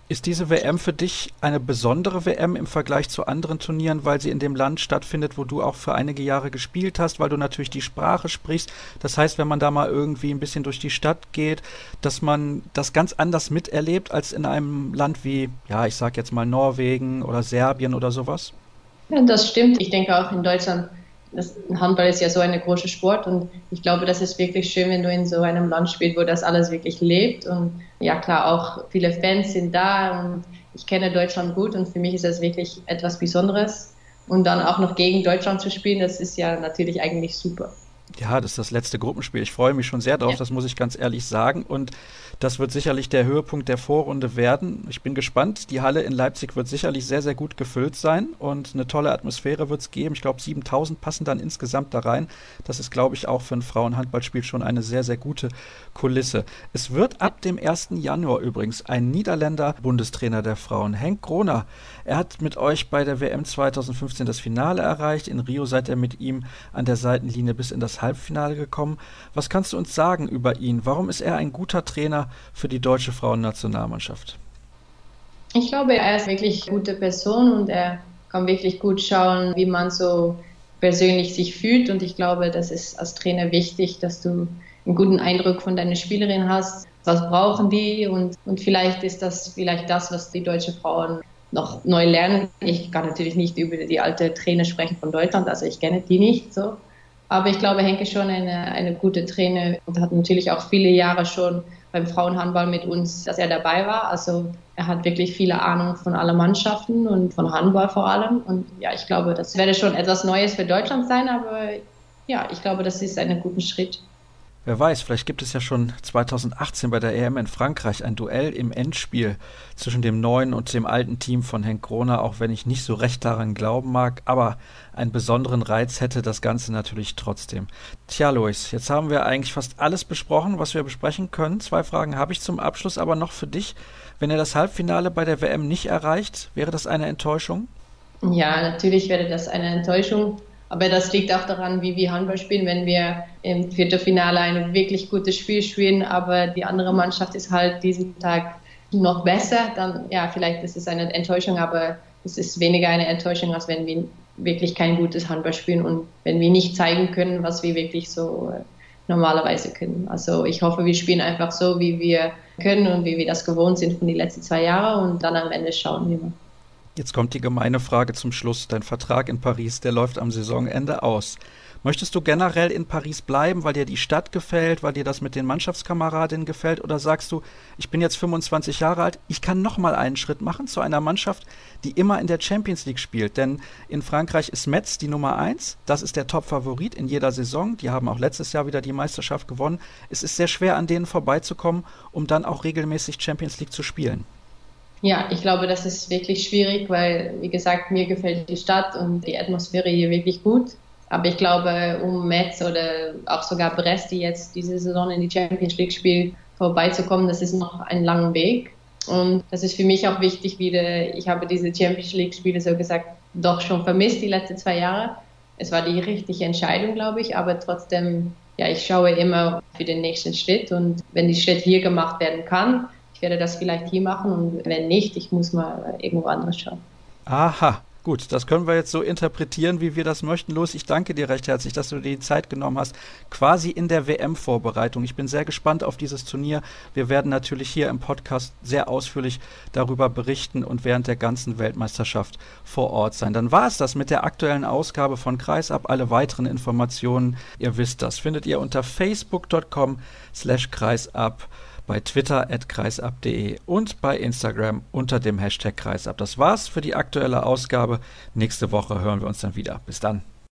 Ist diese WM für dich eine besondere WM im Vergleich zu anderen Turnieren, weil sie in dem Land stattfindet, wo du auch für einige Jahre gespielt hast, weil du natürlich die Sprache sprichst? Das heißt, wenn man da mal irgendwie ein bisschen durch die Stadt geht, dass man das ganz anders miterlebt als in einem Land wie, ja, ich sag jetzt mal Norwegen oder Serbien oder sowas? Ja, das stimmt. Ich denke auch in Deutschland das Handball ist ja so ein großer Sport und ich glaube, das ist wirklich schön, wenn du in so einem Land spielst, wo das alles wirklich lebt und ja klar, auch viele Fans sind da und ich kenne Deutschland gut und für mich ist das wirklich etwas Besonderes und dann auch noch gegen Deutschland zu spielen, das ist ja natürlich eigentlich super. Ja, das ist das letzte Gruppenspiel. Ich freue mich schon sehr drauf, ja. das muss ich ganz ehrlich sagen. Und das wird sicherlich der Höhepunkt der Vorrunde werden. Ich bin gespannt. Die Halle in Leipzig wird sicherlich sehr, sehr gut gefüllt sein und eine tolle Atmosphäre wird es geben. Ich glaube, 7000 passen dann insgesamt da rein. Das ist, glaube ich, auch für ein Frauenhandballspiel schon eine sehr, sehr gute Kulisse. Es wird ab dem 1. Januar übrigens ein Niederländer Bundestrainer der Frauen, Henk Kroner. Er hat mit euch bei der WM 2015 das Finale erreicht. In Rio seid ihr mit ihm an der Seitenlinie bis in das Halbfinale gekommen. Was kannst du uns sagen über ihn? Warum ist er ein guter Trainer für die deutsche Frauennationalmannschaft? Ich glaube, er ist wirklich eine gute Person und er kann wirklich gut schauen, wie man so persönlich sich fühlt. Und ich glaube, das ist als Trainer wichtig, dass du einen guten Eindruck von deiner Spielerin hast. Was brauchen die? Und, und vielleicht ist das vielleicht das, was die deutschen Frauen noch neu lernen. Ich kann natürlich nicht über die alte Trainer sprechen von Deutschland, also ich kenne die nicht so. Aber ich glaube, Henke schon eine, eine gute Trainer und hat natürlich auch viele Jahre schon beim Frauenhandball mit uns, dass er dabei war. Also er hat wirklich viele Ahnung von allen Mannschaften und von Handball vor allem. Und ja, ich glaube, das werde schon etwas Neues für Deutschland sein, aber ja, ich glaube, das ist ein guter Schritt. Wer weiß, vielleicht gibt es ja schon 2018 bei der EM in Frankreich ein Duell im Endspiel zwischen dem neuen und dem alten Team von Henk Kroner, auch wenn ich nicht so recht daran glauben mag. Aber einen besonderen Reiz hätte das Ganze natürlich trotzdem. Tja, Lois, jetzt haben wir eigentlich fast alles besprochen, was wir besprechen können. Zwei Fragen habe ich zum Abschluss aber noch für dich. Wenn er das Halbfinale bei der WM nicht erreicht, wäre das eine Enttäuschung? Ja, natürlich wäre das eine Enttäuschung. Aber das liegt auch daran, wie wir Handball spielen. Wenn wir im Viertelfinale ein wirklich gutes Spiel spielen, aber die andere Mannschaft ist halt diesen Tag noch besser, dann ja, vielleicht ist es eine Enttäuschung, aber es ist weniger eine Enttäuschung, als wenn wir wirklich kein gutes Handball spielen und wenn wir nicht zeigen können, was wir wirklich so äh, normalerweise können. Also ich hoffe, wir spielen einfach so, wie wir können und wie wir das gewohnt sind von den letzten zwei Jahren und dann am Ende schauen wir mal. Jetzt kommt die gemeine Frage zum Schluss. Dein Vertrag in Paris, der läuft am Saisonende aus. Möchtest du generell in Paris bleiben, weil dir die Stadt gefällt, weil dir das mit den Mannschaftskameradinnen gefällt? Oder sagst du, ich bin jetzt 25 Jahre alt, ich kann nochmal einen Schritt machen zu einer Mannschaft, die immer in der Champions League spielt? Denn in Frankreich ist Metz die Nummer 1. Das ist der Top-Favorit in jeder Saison. Die haben auch letztes Jahr wieder die Meisterschaft gewonnen. Es ist sehr schwer, an denen vorbeizukommen, um dann auch regelmäßig Champions League zu spielen. Ja, ich glaube, das ist wirklich schwierig, weil, wie gesagt, mir gefällt die Stadt und die Atmosphäre hier wirklich gut. Aber ich glaube, um Metz oder auch sogar Brest, die jetzt diese Saison in die Champions League spielt, vorbeizukommen, das ist noch ein langer Weg. Und das ist für mich auch wichtig wieder, ich habe diese Champions League Spiele so gesagt doch schon vermisst die letzten zwei Jahre. Es war die richtige Entscheidung, glaube ich, aber trotzdem, ja, ich schaue immer für den nächsten Schritt und wenn die Schritt hier gemacht werden kann, werde das vielleicht hier machen und wenn nicht, ich muss mal irgendwo anders schauen. Aha, Gut, das können wir jetzt so interpretieren, wie wir das möchten. Los, ich danke dir recht herzlich, dass du dir die Zeit genommen hast, quasi in der WM-Vorbereitung. Ich bin sehr gespannt auf dieses Turnier. Wir werden natürlich hier im Podcast sehr ausführlich darüber berichten und während der ganzen Weltmeisterschaft vor Ort sein. Dann war es das mit der aktuellen Ausgabe von Kreisab. Alle weiteren Informationen, ihr wisst das, findet ihr unter facebook.com slash kreisab bei Twitter at kreisab.de und bei Instagram unter dem Hashtag kreisab. Das war's für die aktuelle Ausgabe. Nächste Woche hören wir uns dann wieder. Bis dann.